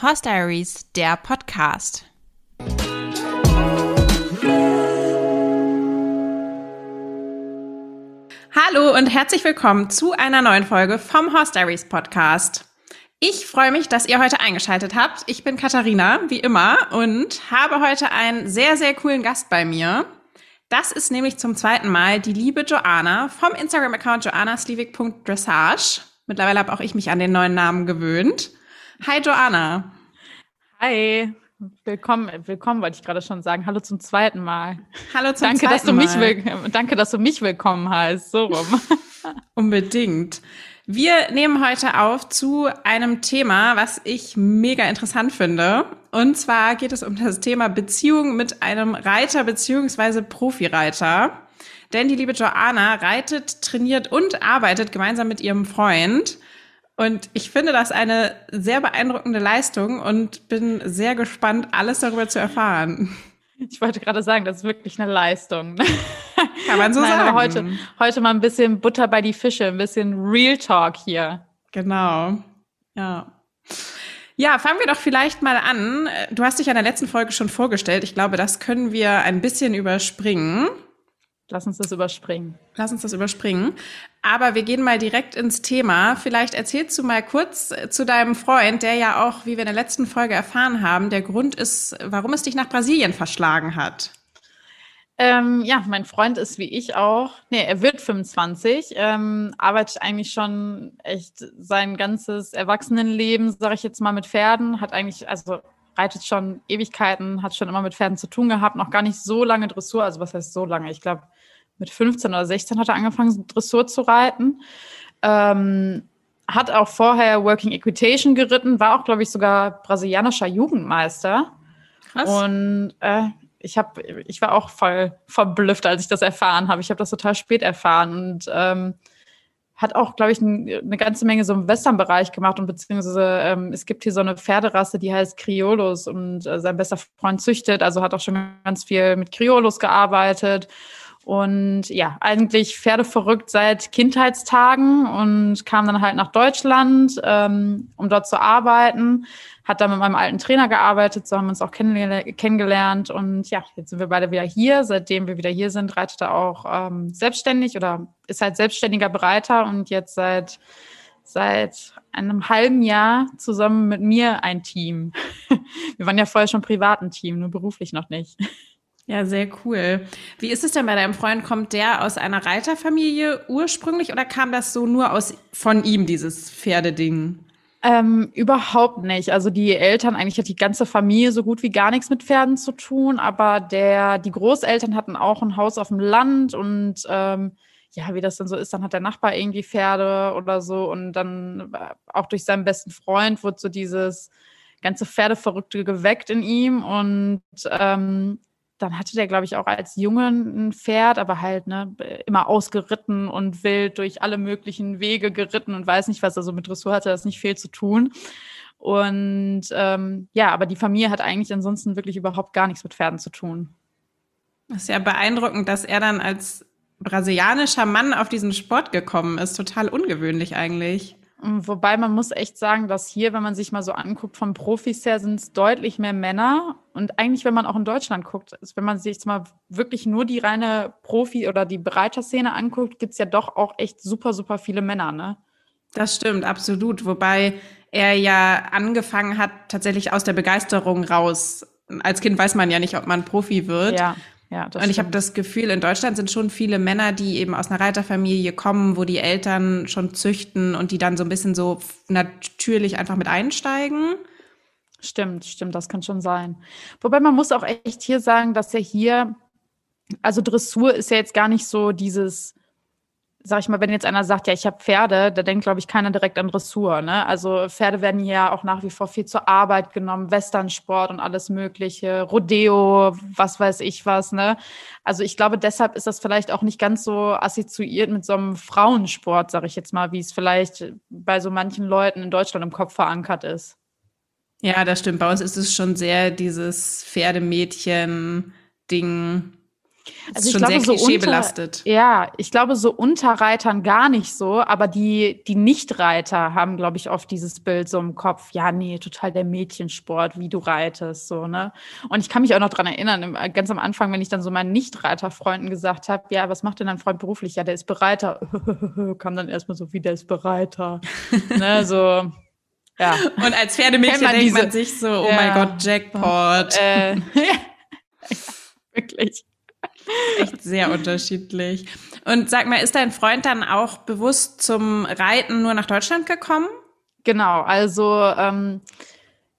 Horse Diaries, der Podcast. Hallo und herzlich willkommen zu einer neuen Folge vom Horse Diaries Podcast. Ich freue mich, dass ihr heute eingeschaltet habt. Ich bin Katharina, wie immer, und habe heute einen sehr, sehr coolen Gast bei mir. Das ist nämlich zum zweiten Mal die liebe Joanna vom Instagram-Account joannaslievik.dressage. Mittlerweile habe auch ich mich an den neuen Namen gewöhnt. Hi Joanna. Hi. Willkommen, willkommen wollte ich gerade schon sagen. Hallo zum zweiten Mal. Hallo zum danke, zweiten dass du Mal. Danke, dass du mich willkommen heißt. So rum. Unbedingt. Wir nehmen heute auf zu einem Thema, was ich mega interessant finde. Und zwar geht es um das Thema Beziehung mit einem Reiter beziehungsweise Profireiter. Denn die liebe Joanna reitet, trainiert und arbeitet gemeinsam mit ihrem Freund. Und ich finde das eine sehr beeindruckende Leistung und bin sehr gespannt, alles darüber zu erfahren. Ich wollte gerade sagen, das ist wirklich eine Leistung. Kann man so Nein, sagen. Heute, heute mal ein bisschen Butter bei die Fische, ein bisschen Real Talk hier. Genau. Ja. Ja, fangen wir doch vielleicht mal an. Du hast dich in der letzten Folge schon vorgestellt. Ich glaube, das können wir ein bisschen überspringen. Lass uns das überspringen. Lass uns das überspringen. Aber wir gehen mal direkt ins Thema. Vielleicht erzählst du mal kurz zu deinem Freund, der ja auch, wie wir in der letzten Folge erfahren haben, der Grund ist, warum es dich nach Brasilien verschlagen hat. Ähm, ja, mein Freund ist wie ich auch, nee, er wird 25, ähm, arbeitet eigentlich schon echt sein ganzes Erwachsenenleben, sage ich jetzt mal, mit Pferden, hat eigentlich, also reitet schon Ewigkeiten, hat schon immer mit Pferden zu tun gehabt, noch gar nicht so lange Dressur, also was heißt so lange? Ich glaube, mit 15 oder 16 hat er angefangen, Dressur zu reiten. Ähm, hat auch vorher Working Equitation geritten, war auch, glaube ich, sogar brasilianischer Jugendmeister. Krass. Und äh, ich habe, ich war auch voll verblüfft, als ich das erfahren habe. Ich habe das total spät erfahren und ähm, hat auch, glaube ich, ein, eine ganze Menge so im Western-Bereich gemacht und beziehungsweise ähm, es gibt hier so eine Pferderasse, die heißt Criollos und äh, sein bester Freund züchtet, also hat auch schon ganz viel mit Criollos gearbeitet und ja, eigentlich pferdeverrückt seit Kindheitstagen und kam dann halt nach Deutschland, ähm, um dort zu arbeiten. Hat dann mit meinem alten Trainer gearbeitet, so haben wir uns auch kenn kennengelernt. Und ja, jetzt sind wir beide wieder hier. Seitdem wir wieder hier sind, reitet er auch ähm, selbstständig oder ist halt selbstständiger Bereiter und jetzt seit seit einem halben Jahr zusammen mit mir ein Team. Wir waren ja vorher schon privat ein Team, nur beruflich noch nicht. Ja, sehr cool. Wie ist es denn bei deinem Freund? Kommt der aus einer Reiterfamilie ursprünglich oder kam das so nur aus von ihm, dieses Pferdeding? Ähm, überhaupt nicht. Also die Eltern, eigentlich hat die ganze Familie so gut wie gar nichts mit Pferden zu tun, aber der, die Großeltern hatten auch ein Haus auf dem Land und ähm, ja, wie das dann so ist, dann hat der Nachbar irgendwie Pferde oder so und dann äh, auch durch seinen besten Freund wurde so dieses ganze Pferdeverrückte geweckt in ihm und ähm, dann hatte der, glaube ich, auch als Junge ein Pferd, aber halt ne, immer ausgeritten und wild durch alle möglichen Wege geritten und weiß nicht was. Also mit Dressur hatte das nicht viel zu tun. Und ähm, ja, aber die Familie hat eigentlich ansonsten wirklich überhaupt gar nichts mit Pferden zu tun. Das ist ja beeindruckend, dass er dann als brasilianischer Mann auf diesen Sport gekommen ist. Total ungewöhnlich eigentlich. Wobei man muss echt sagen, dass hier, wenn man sich mal so anguckt, von Profis her sind es deutlich mehr Männer. Und eigentlich, wenn man auch in Deutschland guckt, ist, wenn man sich jetzt mal wirklich nur die reine Profi- oder die Bereiterszene anguckt, gibt es ja doch auch echt super, super viele Männer, ne? Das stimmt, absolut. Wobei er ja angefangen hat, tatsächlich aus der Begeisterung raus. Als Kind weiß man ja nicht, ob man Profi wird. Ja. Ja, das und ich habe das Gefühl, in Deutschland sind schon viele Männer, die eben aus einer Reiterfamilie kommen, wo die Eltern schon züchten und die dann so ein bisschen so natürlich einfach mit einsteigen. Stimmt, stimmt, das kann schon sein. Wobei man muss auch echt hier sagen, dass er hier, also Dressur ist ja jetzt gar nicht so dieses, sag ich mal, wenn jetzt einer sagt, ja, ich habe Pferde, da denkt, glaube ich, keiner direkt an Dressur. Ne? Also Pferde werden ja auch nach wie vor viel zur Arbeit genommen, Westernsport und alles Mögliche, Rodeo, was weiß ich was. Ne? Also ich glaube, deshalb ist das vielleicht auch nicht ganz so assoziiert mit so einem Frauensport, sag ich jetzt mal, wie es vielleicht bei so manchen Leuten in Deutschland im Kopf verankert ist. Ja, das stimmt. Bei uns ist es schon sehr dieses Pferdemädchen-Ding. Also ist schon glaube, sehr klischeebelastet. So ja, ich glaube, so Unterreitern gar nicht so, aber die, die Nichtreiter haben, glaube ich, oft dieses Bild so im Kopf. Ja, nee, total der Mädchensport, wie du reitest, so, ne? Und ich kann mich auch noch dran erinnern, ganz am Anfang, wenn ich dann so meinen Nichtreiterfreunden gesagt habe, ja, was macht denn dein Freund beruflich? Ja, der ist Bereiter. kam dann erstmal so, wie der ist Bereiter. ne, so. Ja. Und als Pferdemädchen man denkt diese, man sich so, oh ja, mein Gott, Jackpot. Äh, ja, wirklich. Echt sehr unterschiedlich. Und sag mal, ist dein Freund dann auch bewusst zum Reiten nur nach Deutschland gekommen? Genau, also ähm,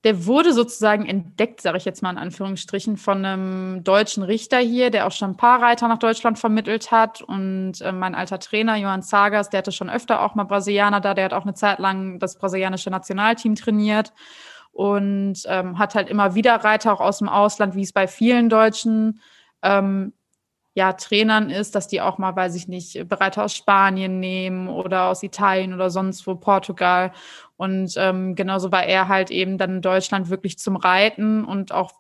der wurde sozusagen entdeckt, sage ich jetzt mal in Anführungsstrichen, von einem deutschen Richter hier, der auch schon ein paar Reiter nach Deutschland vermittelt hat. Und äh, mein alter Trainer, Johann Sagas, der hatte schon öfter auch mal Brasilianer da, der hat auch eine Zeit lang das brasilianische Nationalteam trainiert und ähm, hat halt immer wieder Reiter auch aus dem Ausland, wie es bei vielen Deutschen ähm, ja, Trainern ist, dass die auch mal, weiß ich nicht, Bereiter aus Spanien nehmen oder aus Italien oder sonst wo, Portugal. Und ähm, genauso war er halt eben dann in Deutschland wirklich zum Reiten und auch,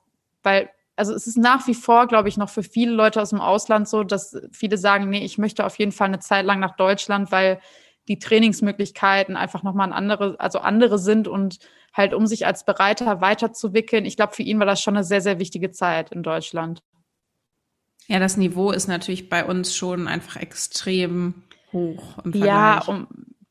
weil, also es ist nach wie vor, glaube ich, noch für viele Leute aus dem Ausland so, dass viele sagen, nee, ich möchte auf jeden Fall eine Zeit lang nach Deutschland, weil die Trainingsmöglichkeiten einfach nochmal andere, also andere sind und halt um sich als Bereiter weiterzuwickeln. Ich glaube, für ihn war das schon eine sehr, sehr wichtige Zeit in Deutschland. Ja, das Niveau ist natürlich bei uns schon einfach extrem hoch im Vergleich. Ja, um,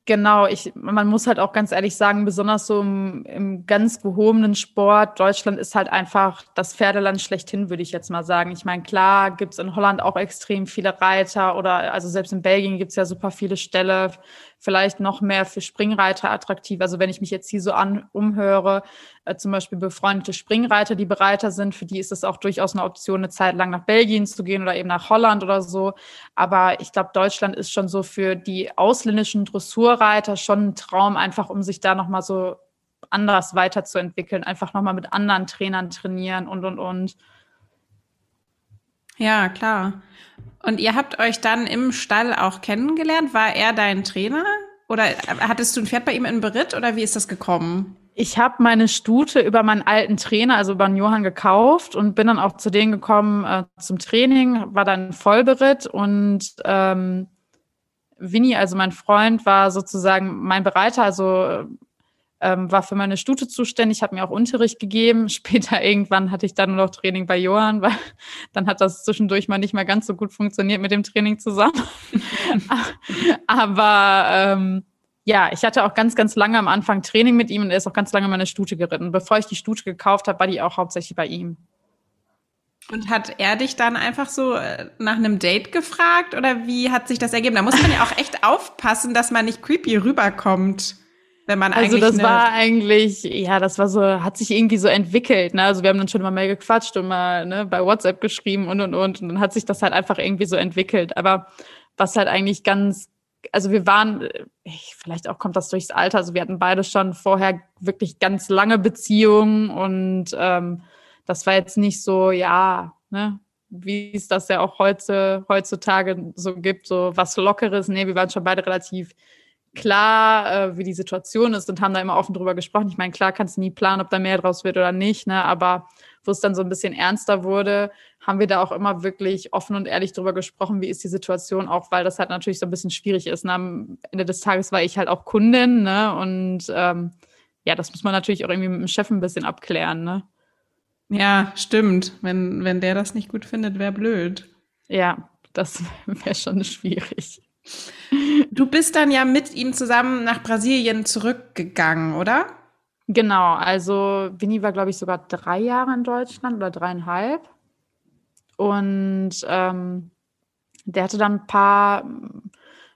Genau, ich, man muss halt auch ganz ehrlich sagen, besonders so im, im, ganz gehobenen Sport, Deutschland ist halt einfach das Pferdeland schlechthin, würde ich jetzt mal sagen. Ich meine, klar gibt's in Holland auch extrem viele Reiter oder also selbst in Belgien gibt's ja super viele Ställe, vielleicht noch mehr für Springreiter attraktiv. Also wenn ich mich jetzt hier so an, umhöre, äh, zum Beispiel befreundete Springreiter, die Bereiter sind, für die ist es auch durchaus eine Option, eine Zeit lang nach Belgien zu gehen oder eben nach Holland oder so. Aber ich glaube, Deutschland ist schon so für die ausländischen Dressurreiter schon ein Traum, einfach um sich da nochmal so anders weiterzuentwickeln, einfach nochmal mit anderen Trainern trainieren und, und, und. Ja, klar. Und ihr habt euch dann im Stall auch kennengelernt? War er dein Trainer? Oder hattest du ein Pferd bei ihm in Beritt oder wie ist das gekommen? Ich habe meine Stute über meinen alten Trainer, also über den Johann, gekauft und bin dann auch zu denen gekommen äh, zum Training, war dann Vollberitt und ähm, Winnie, also mein Freund, war sozusagen mein Bereiter, also ähm, war für meine Stute zuständig, hat mir auch Unterricht gegeben. Später irgendwann hatte ich dann nur noch Training bei Johann, weil dann hat das zwischendurch mal nicht mehr ganz so gut funktioniert mit dem Training zusammen. Aber ähm, ja, ich hatte auch ganz, ganz lange am Anfang Training mit ihm und er ist auch ganz lange meine Stute geritten. Bevor ich die Stute gekauft habe, war die auch hauptsächlich bei ihm. Und hat er dich dann einfach so äh, nach einem Date gefragt oder wie hat sich das ergeben? Da muss man ja auch echt aufpassen, dass man nicht creepy rüberkommt wenn man also eigentlich. Also das war eigentlich, ja, das war so, hat sich irgendwie so entwickelt. Ne? Also wir haben dann schon mal mehr gequatscht und mal ne, bei WhatsApp geschrieben und und und. Und dann hat sich das halt einfach irgendwie so entwickelt. Aber was halt eigentlich ganz, also wir waren, vielleicht auch kommt das durchs Alter, also wir hatten beide schon vorher wirklich ganz lange Beziehungen und ähm, das war jetzt nicht so, ja, ne, wie es das ja auch heute, heutzutage so gibt, so was Lockeres. Nee, wir waren schon beide relativ klar, äh, wie die Situation ist und haben da immer offen drüber gesprochen. Ich meine, klar kannst du nie planen, ob da mehr draus wird oder nicht, ne? aber wo es dann so ein bisschen ernster wurde, haben wir da auch immer wirklich offen und ehrlich drüber gesprochen, wie ist die Situation, auch weil das halt natürlich so ein bisschen schwierig ist. Und am Ende des Tages war ich halt auch Kundin ne? und ähm, ja, das muss man natürlich auch irgendwie mit dem Chef ein bisschen abklären. Ne? Ja, stimmt. Wenn, wenn der das nicht gut findet, wäre blöd. Ja, das wäre schon schwierig. Du bist dann ja mit ihm zusammen nach Brasilien zurückgegangen, oder? Genau, also Winnie war, glaube ich, sogar drei Jahre in Deutschland oder dreieinhalb. Und ähm, der hatte dann ein paar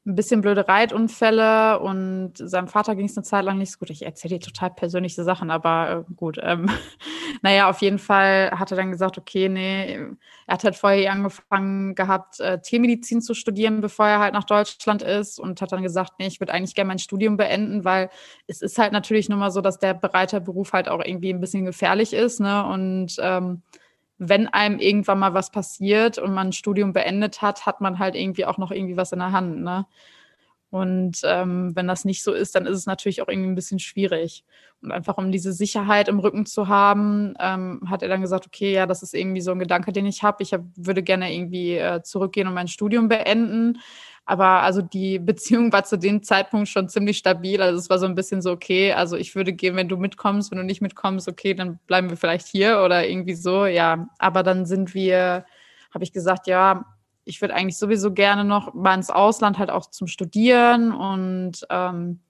ein bisschen blöde Reitunfälle und seinem Vater ging es eine Zeit lang nicht so gut. Ich erzähle dir total persönliche Sachen, aber äh, gut. Ähm, naja, auf jeden Fall hat er dann gesagt, okay, nee, er hat halt vorher angefangen gehabt, äh, Tiermedizin zu studieren, bevor er halt nach Deutschland ist und hat dann gesagt, nee, ich würde eigentlich gerne mein Studium beenden, weil es ist halt natürlich nur mal so, dass der Bereiterberuf halt auch irgendwie ein bisschen gefährlich ist, ne? Und ähm, wenn einem irgendwann mal was passiert und man ein Studium beendet hat, hat man halt irgendwie auch noch irgendwie was in der Hand. Ne? Und ähm, wenn das nicht so ist, dann ist es natürlich auch irgendwie ein bisschen schwierig. Und einfach um diese Sicherheit im Rücken zu haben, ähm, hat er dann gesagt, okay, ja, das ist irgendwie so ein Gedanke, den ich habe. Ich hab, würde gerne irgendwie äh, zurückgehen und mein Studium beenden. Aber also die Beziehung war zu dem Zeitpunkt schon ziemlich stabil. Also es war so ein bisschen so, okay, also ich würde gehen, wenn du mitkommst, wenn du nicht mitkommst, okay, dann bleiben wir vielleicht hier oder irgendwie so, ja. Aber dann sind wir, habe ich gesagt, ja, ich würde eigentlich sowieso gerne noch mal ins Ausland halt auch zum Studieren und ähm,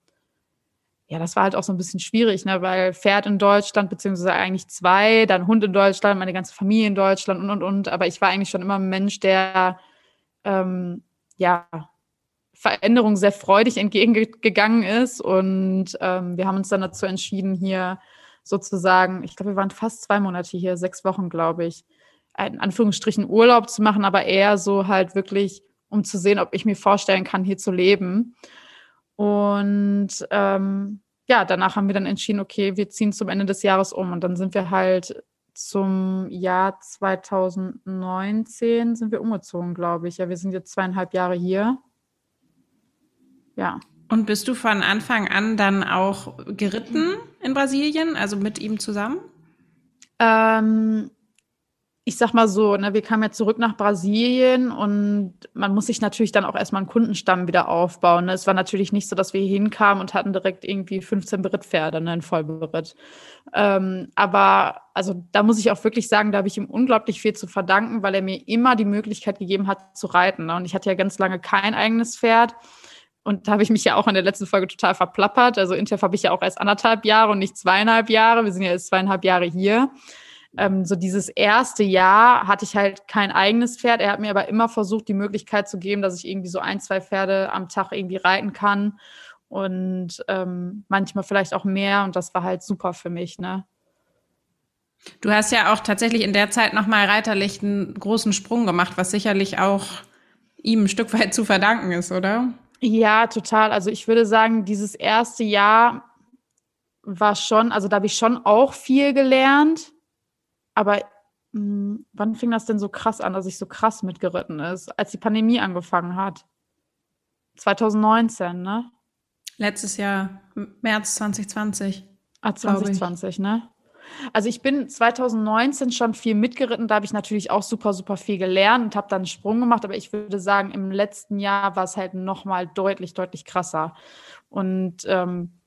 ja, das war halt auch so ein bisschen schwierig, ne, weil Pferd in Deutschland, beziehungsweise eigentlich zwei, dann Hund in Deutschland, meine ganze Familie in Deutschland und und und. Aber ich war eigentlich schon immer ein Mensch, der ähm, ja Veränderung sehr freudig entgegengegangen ist. Und ähm, wir haben uns dann dazu entschieden, hier sozusagen, ich glaube, wir waren fast zwei Monate hier, sechs Wochen, glaube ich, in Anführungsstrichen Urlaub zu machen, aber eher so halt wirklich, um zu sehen, ob ich mir vorstellen kann, hier zu leben. Und ähm, ja, danach haben wir dann entschieden, okay, wir ziehen zum Ende des Jahres um. Und dann sind wir halt zum Jahr 2019 sind wir umgezogen, glaube ich. Ja, wir sind jetzt zweieinhalb Jahre hier. Ja. Und bist du von Anfang an dann auch geritten in Brasilien, also mit ihm zusammen? Ähm, ich sag mal so, ne, wir kamen ja zurück nach Brasilien und man muss sich natürlich dann auch erstmal einen Kundenstamm wieder aufbauen. Ne? Es war natürlich nicht so, dass wir hinkamen und hatten direkt irgendwie 15 Berittpferde, ne, ein Vollberitt. Ähm, aber also da muss ich auch wirklich sagen, da habe ich ihm unglaublich viel zu verdanken, weil er mir immer die Möglichkeit gegeben hat zu reiten. Ne? Und ich hatte ja ganz lange kein eigenes Pferd. Und da habe ich mich ja auch in der letzten Folge total verplappert. Also Intef habe ich ja auch erst anderthalb Jahre und nicht zweieinhalb Jahre. Wir sind ja jetzt zweieinhalb Jahre hier ähm, so dieses erste Jahr hatte ich halt kein eigenes Pferd. Er hat mir aber immer versucht, die Möglichkeit zu geben, dass ich irgendwie so ein, zwei Pferde am Tag irgendwie reiten kann und ähm, manchmal vielleicht auch mehr. Und das war halt super für mich, ne? Du hast ja auch tatsächlich in der Zeit nochmal reiterlich einen großen Sprung gemacht, was sicherlich auch ihm ein Stück weit zu verdanken ist, oder? Ja, total. Also ich würde sagen, dieses erste Jahr war schon, also da habe ich schon auch viel gelernt. Aber mh, hm, wann fing das denn so krass an, dass ich so krass mitgeritten ist? Als die Pandemie angefangen hat. 2019, ne? Letztes Jahr, März 2020. Ah, 2020, ne? Also ich bin 2019 schon viel mitgeritten, da habe ich natürlich auch super, super viel gelernt und habe dann einen Sprung gemacht, aber ich würde sagen, im letzten Jahr war es halt nochmal deutlich, deutlich krasser. Und ähm,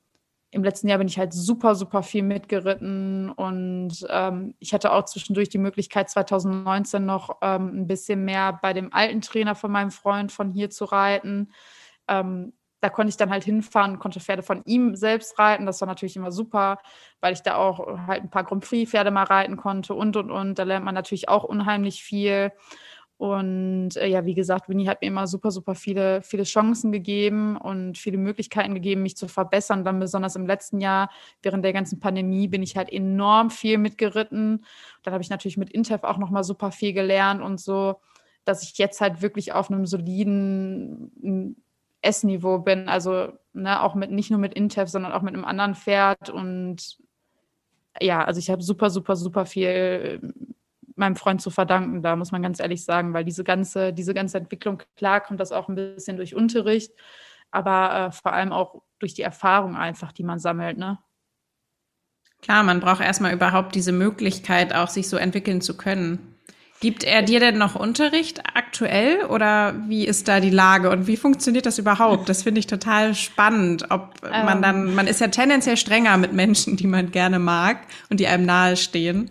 im letzten Jahr bin ich halt super, super viel mitgeritten und ähm, ich hatte auch zwischendurch die Möglichkeit, 2019 noch ähm, ein bisschen mehr bei dem alten Trainer von meinem Freund von hier zu reiten. Ähm, da konnte ich dann halt hinfahren, konnte Pferde von ihm selbst reiten. Das war natürlich immer super, weil ich da auch halt ein paar Grand Prix-Pferde mal reiten konnte und, und, und. Da lernt man natürlich auch unheimlich viel. Und äh, ja, wie gesagt, Winnie hat mir immer super, super viele, viele Chancen gegeben und viele Möglichkeiten gegeben, mich zu verbessern. Dann besonders im letzten Jahr, während der ganzen Pandemie, bin ich halt enorm viel mitgeritten. Dann habe ich natürlich mit Intef auch nochmal super viel gelernt und so, dass ich jetzt halt wirklich auf einem soliden Essniveau bin. Also ne, auch mit nicht nur mit Intef, sondern auch mit einem anderen Pferd. Und ja, also ich habe super, super, super viel meinem Freund zu verdanken, da muss man ganz ehrlich sagen, weil diese ganze, diese ganze Entwicklung, klar kommt das auch ein bisschen durch Unterricht, aber äh, vor allem auch durch die Erfahrung einfach, die man sammelt, ne? Klar, man braucht erstmal überhaupt diese Möglichkeit, auch sich so entwickeln zu können. Gibt er dir denn noch Unterricht aktuell oder wie ist da die Lage und wie funktioniert das überhaupt? Das finde ich total spannend, ob man dann, ähm. man ist ja tendenziell strenger mit Menschen, die man gerne mag und die einem nahestehen.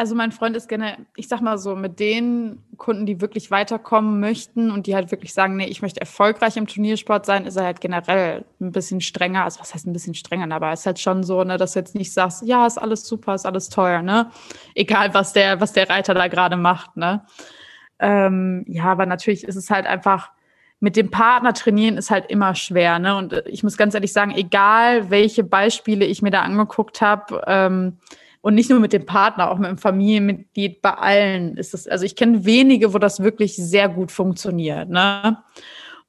Also mein Freund ist gerne, ich sag mal so, mit den Kunden, die wirklich weiterkommen möchten und die halt wirklich sagen, nee, ich möchte erfolgreich im Turniersport sein, ist er halt generell ein bisschen strenger. Also was heißt ein bisschen strenger, aber es ist halt schon so, ne, dass du jetzt nicht sagst, ja, ist alles super, ist alles teuer, ne? Egal, was der, was der Reiter da gerade macht, ne? Ähm, ja, aber natürlich ist es halt einfach, mit dem Partner trainieren ist halt immer schwer, ne? Und ich muss ganz ehrlich sagen, egal welche Beispiele ich mir da angeguckt habe, ähm, und nicht nur mit dem Partner, auch mit dem Familienmitglied, bei allen ist es, also ich kenne wenige, wo das wirklich sehr gut funktioniert. Ne?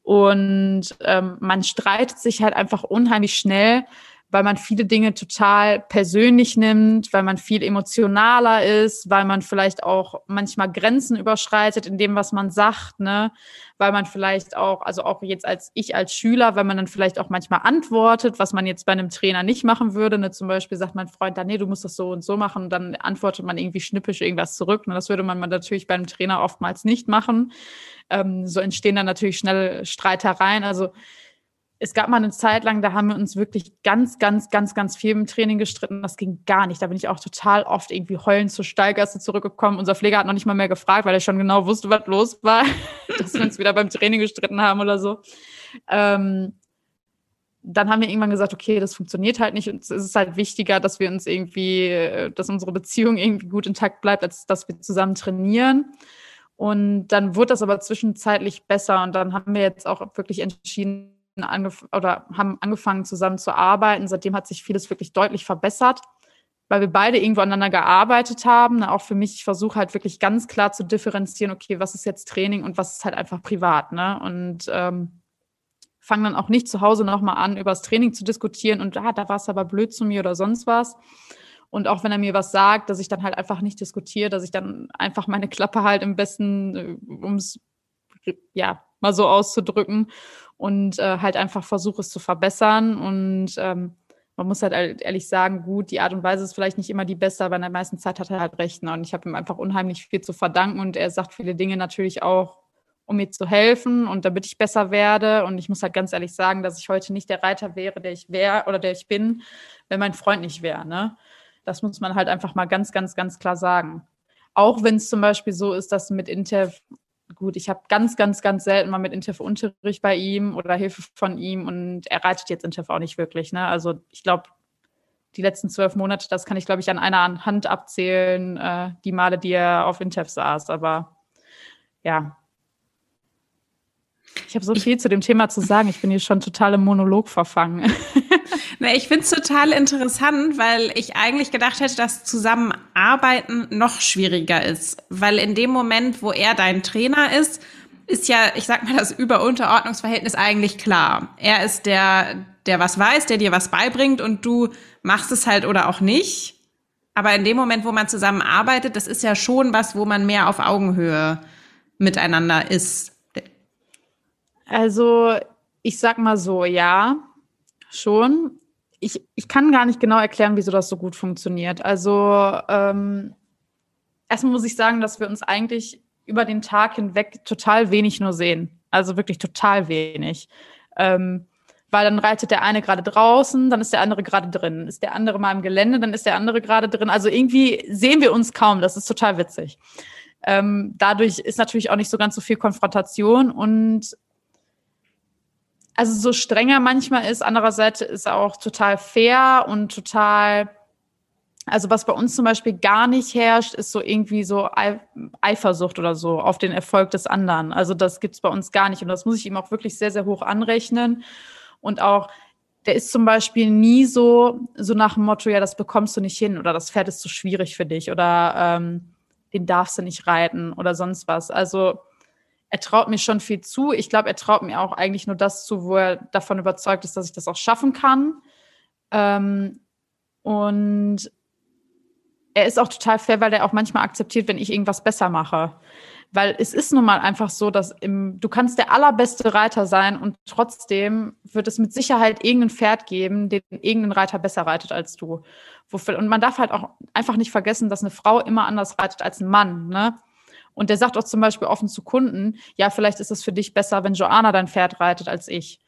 Und ähm, man streitet sich halt einfach unheimlich schnell, weil man viele Dinge total persönlich nimmt, weil man viel emotionaler ist, weil man vielleicht auch manchmal Grenzen überschreitet in dem, was man sagt, ne? Weil man vielleicht auch, also auch jetzt als ich als Schüler, weil man dann vielleicht auch manchmal antwortet, was man jetzt bei einem Trainer nicht machen würde. Ne? Zum Beispiel sagt mein Freund dann, nee, du musst das so und so machen und dann antwortet man irgendwie schnippisch irgendwas zurück. Ne? Das würde man natürlich beim Trainer oftmals nicht machen. Ähm, so entstehen dann natürlich schnell Streitereien. Also es gab mal eine Zeit lang, da haben wir uns wirklich ganz, ganz, ganz, ganz viel im Training gestritten. Das ging gar nicht. Da bin ich auch total oft irgendwie heulend zur Stallgasse zurückgekommen. Unser Pfleger hat noch nicht mal mehr gefragt, weil er schon genau wusste, was los war, dass wir uns wieder beim Training gestritten haben oder so. Ähm, dann haben wir irgendwann gesagt, okay, das funktioniert halt nicht. Und es ist halt wichtiger, dass wir uns irgendwie, dass unsere Beziehung irgendwie gut intakt bleibt, als dass wir zusammen trainieren. Und dann wurde das aber zwischenzeitlich besser. Und dann haben wir jetzt auch wirklich entschieden, angef oder haben angefangen zusammen zu arbeiten. Seitdem hat sich vieles wirklich deutlich verbessert, weil wir beide irgendwo aneinander gearbeitet haben. Auch für mich, ich versuche halt wirklich ganz klar zu differenzieren, okay, was ist jetzt Training und was ist halt einfach privat. Ne? Und ähm, fange dann auch nicht zu Hause nochmal an, über das Training zu diskutieren und ah, da war es aber blöd zu mir oder sonst was. Und auch wenn er mir was sagt, dass ich dann halt einfach nicht diskutiere, dass ich dann einfach meine Klappe halt im besten, äh, ums ja, mal so auszudrücken und äh, halt einfach versuche es zu verbessern. Und ähm, man muss halt ehrlich sagen, gut, die Art und Weise ist vielleicht nicht immer die beste, aber in der meisten Zeit hat er halt recht. Ne? Und ich habe ihm einfach unheimlich viel zu verdanken und er sagt viele Dinge natürlich auch, um mir zu helfen und damit ich besser werde. Und ich muss halt ganz ehrlich sagen, dass ich heute nicht der Reiter wäre, der ich wäre oder der ich bin, wenn mein Freund nicht wäre. Ne? Das muss man halt einfach mal ganz, ganz, ganz klar sagen. Auch wenn es zum Beispiel so ist, dass mit Inter gut, ich habe ganz, ganz, ganz selten mal mit Interv Unterricht bei ihm oder Hilfe von ihm und er reitet jetzt Interv auch nicht wirklich. Ne? Also ich glaube, die letzten zwölf Monate, das kann ich, glaube ich, an einer Hand abzählen, äh, die Male, die er auf Interv saß. Aber ja, ich habe so viel zu dem Thema zu sagen. Ich bin hier schon total im Monolog verfangen. Na, ich finde es total interessant, weil ich eigentlich gedacht hätte, dass Zusammenarbeiten noch schwieriger ist. Weil in dem Moment, wo er dein Trainer ist, ist ja, ich sag mal, das Überunterordnungsverhältnis eigentlich klar. Er ist der, der was weiß, der dir was beibringt und du machst es halt oder auch nicht. Aber in dem Moment, wo man zusammenarbeitet, das ist ja schon was, wo man mehr auf Augenhöhe miteinander ist. Also, ich sag mal so, ja, schon. Ich, ich kann gar nicht genau erklären, wieso das so gut funktioniert. Also, ähm, erstmal muss ich sagen, dass wir uns eigentlich über den Tag hinweg total wenig nur sehen. Also wirklich total wenig. Ähm, weil dann reitet der eine gerade draußen, dann ist der andere gerade drin. Ist der andere mal im Gelände, dann ist der andere gerade drin. Also irgendwie sehen wir uns kaum. Das ist total witzig. Ähm, dadurch ist natürlich auch nicht so ganz so viel Konfrontation und also so strenger manchmal ist, andererseits ist er auch total fair und total, also was bei uns zum Beispiel gar nicht herrscht, ist so irgendwie so Eifersucht oder so auf den Erfolg des anderen. Also das gibt's bei uns gar nicht und das muss ich ihm auch wirklich sehr, sehr hoch anrechnen und auch der ist zum Beispiel nie so, so nach dem Motto, ja, das bekommst du nicht hin oder das Pferd ist zu schwierig für dich oder ähm, den darfst du nicht reiten oder sonst was. Also er traut mir schon viel zu. Ich glaube, er traut mir auch eigentlich nur das zu, wo er davon überzeugt ist, dass ich das auch schaffen kann. Ähm, und er ist auch total fair, weil er auch manchmal akzeptiert, wenn ich irgendwas besser mache. Weil es ist nun mal einfach so, dass im, du kannst der allerbeste Reiter sein und trotzdem wird es mit Sicherheit irgendein Pferd geben, den irgendein Reiter besser reitet als du. Und man darf halt auch einfach nicht vergessen, dass eine Frau immer anders reitet als ein Mann. Ne? Und der sagt auch zum Beispiel offen zu Kunden, ja, vielleicht ist es für dich besser, wenn Joanna dein Pferd reitet als ich.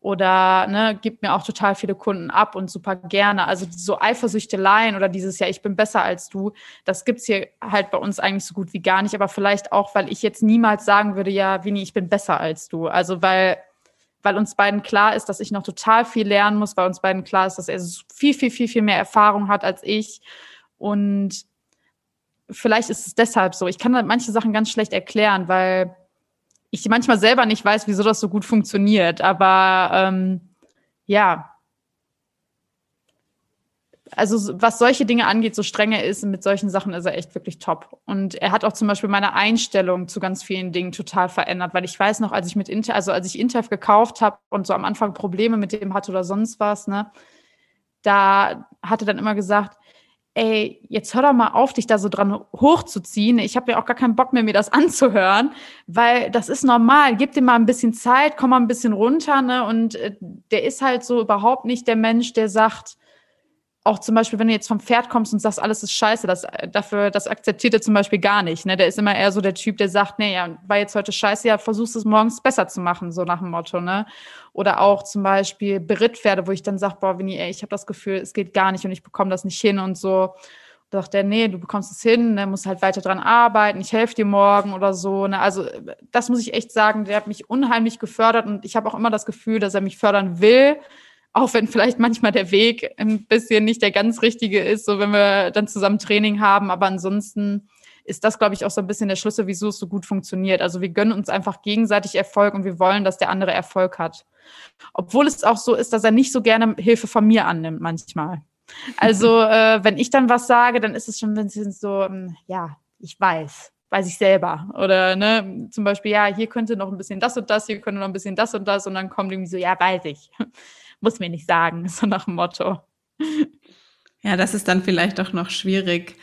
Oder ne, gibt mir auch total viele Kunden ab und super gerne. Also so Eifersüchteleien oder dieses, ja, ich bin besser als du, das gibt's hier halt bei uns eigentlich so gut wie gar nicht. Aber vielleicht auch, weil ich jetzt niemals sagen würde, ja, Vini, ich bin besser als du. Also weil, weil uns beiden klar ist, dass ich noch total viel lernen muss, weil uns beiden klar ist, dass er viel, viel, viel, viel mehr Erfahrung hat als ich. Und vielleicht ist es deshalb so. Ich kann halt manche Sachen ganz schlecht erklären, weil ich manchmal selber nicht weiß, wieso das so gut funktioniert. Aber ähm, ja, also was solche Dinge angeht, so streng er ist, mit solchen Sachen ist er echt wirklich top. Und er hat auch zum Beispiel meine Einstellung zu ganz vielen Dingen total verändert, weil ich weiß noch, als ich mit Inter, also als ich Interv gekauft habe und so am Anfang Probleme mit dem hatte oder sonst was, ne, da hatte dann immer gesagt, ey, jetzt hör doch mal auf, dich da so dran hochzuziehen. Ich habe ja auch gar keinen Bock mehr, mir das anzuhören, weil das ist normal. Gib dir mal ein bisschen Zeit, komm mal ein bisschen runter, ne? Und äh, der ist halt so überhaupt nicht der Mensch, der sagt, auch zum Beispiel, wenn du jetzt vom Pferd kommst und sagst, alles ist scheiße, das, dafür, das akzeptiert er zum Beispiel gar nicht. Ne? Der ist immer eher so der Typ, der sagt, nee, ja, war jetzt heute scheiße, ja, versuchst es morgens besser zu machen, so nach dem Motto. Ne? Oder auch zum Beispiel Berittpferde, wo ich dann sage, boah, Winnie, ey, ich habe das Gefühl, es geht gar nicht und ich bekomme das nicht hin und so. Da sagt er, nee, du bekommst es hin, ne, musst halt weiter dran arbeiten, ich helfe dir morgen oder so. Ne? Also das muss ich echt sagen, der hat mich unheimlich gefördert und ich habe auch immer das Gefühl, dass er mich fördern will auch wenn vielleicht manchmal der Weg ein bisschen nicht der ganz richtige ist, so wenn wir dann zusammen Training haben. Aber ansonsten ist das, glaube ich, auch so ein bisschen der Schlüssel, wieso es so gut funktioniert. Also wir gönnen uns einfach gegenseitig Erfolg und wir wollen, dass der andere Erfolg hat. Obwohl es auch so ist, dass er nicht so gerne Hilfe von mir annimmt manchmal. Also äh, wenn ich dann was sage, dann ist es schon ein bisschen so, ähm, ja, ich weiß, weiß ich selber. Oder ne, zum Beispiel, ja, hier könnte noch ein bisschen das und das, hier könnte noch ein bisschen das und das und dann kommt irgendwie so, ja, weiß ich muss mir nicht sagen, so nach dem Motto. Ja, das ist dann vielleicht doch noch schwierig.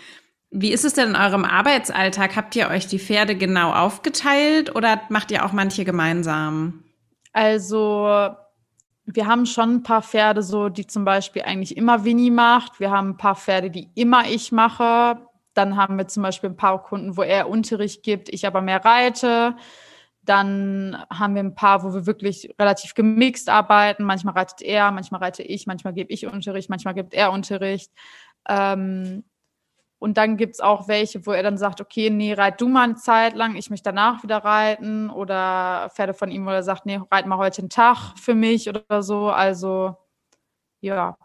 Wie ist es denn in eurem Arbeitsalltag? Habt ihr euch die Pferde genau aufgeteilt oder macht ihr auch manche gemeinsam? Also, wir haben schon ein paar Pferde, so die zum Beispiel eigentlich immer Winnie macht. Wir haben ein paar Pferde, die immer ich mache. Dann haben wir zum Beispiel ein paar Kunden, wo er Unterricht gibt, ich aber mehr reite. Dann haben wir ein paar, wo wir wirklich relativ gemixt arbeiten. Manchmal reitet er, manchmal reite ich, manchmal gebe ich Unterricht, manchmal gibt er Unterricht. Ähm, und dann gibt es auch welche, wo er dann sagt, okay, nee, reit du mal eine Zeit lang, ich möchte danach wieder reiten. Oder Pferde von ihm, wo er sagt, nee, reit mal heute einen Tag für mich oder so. Also ja,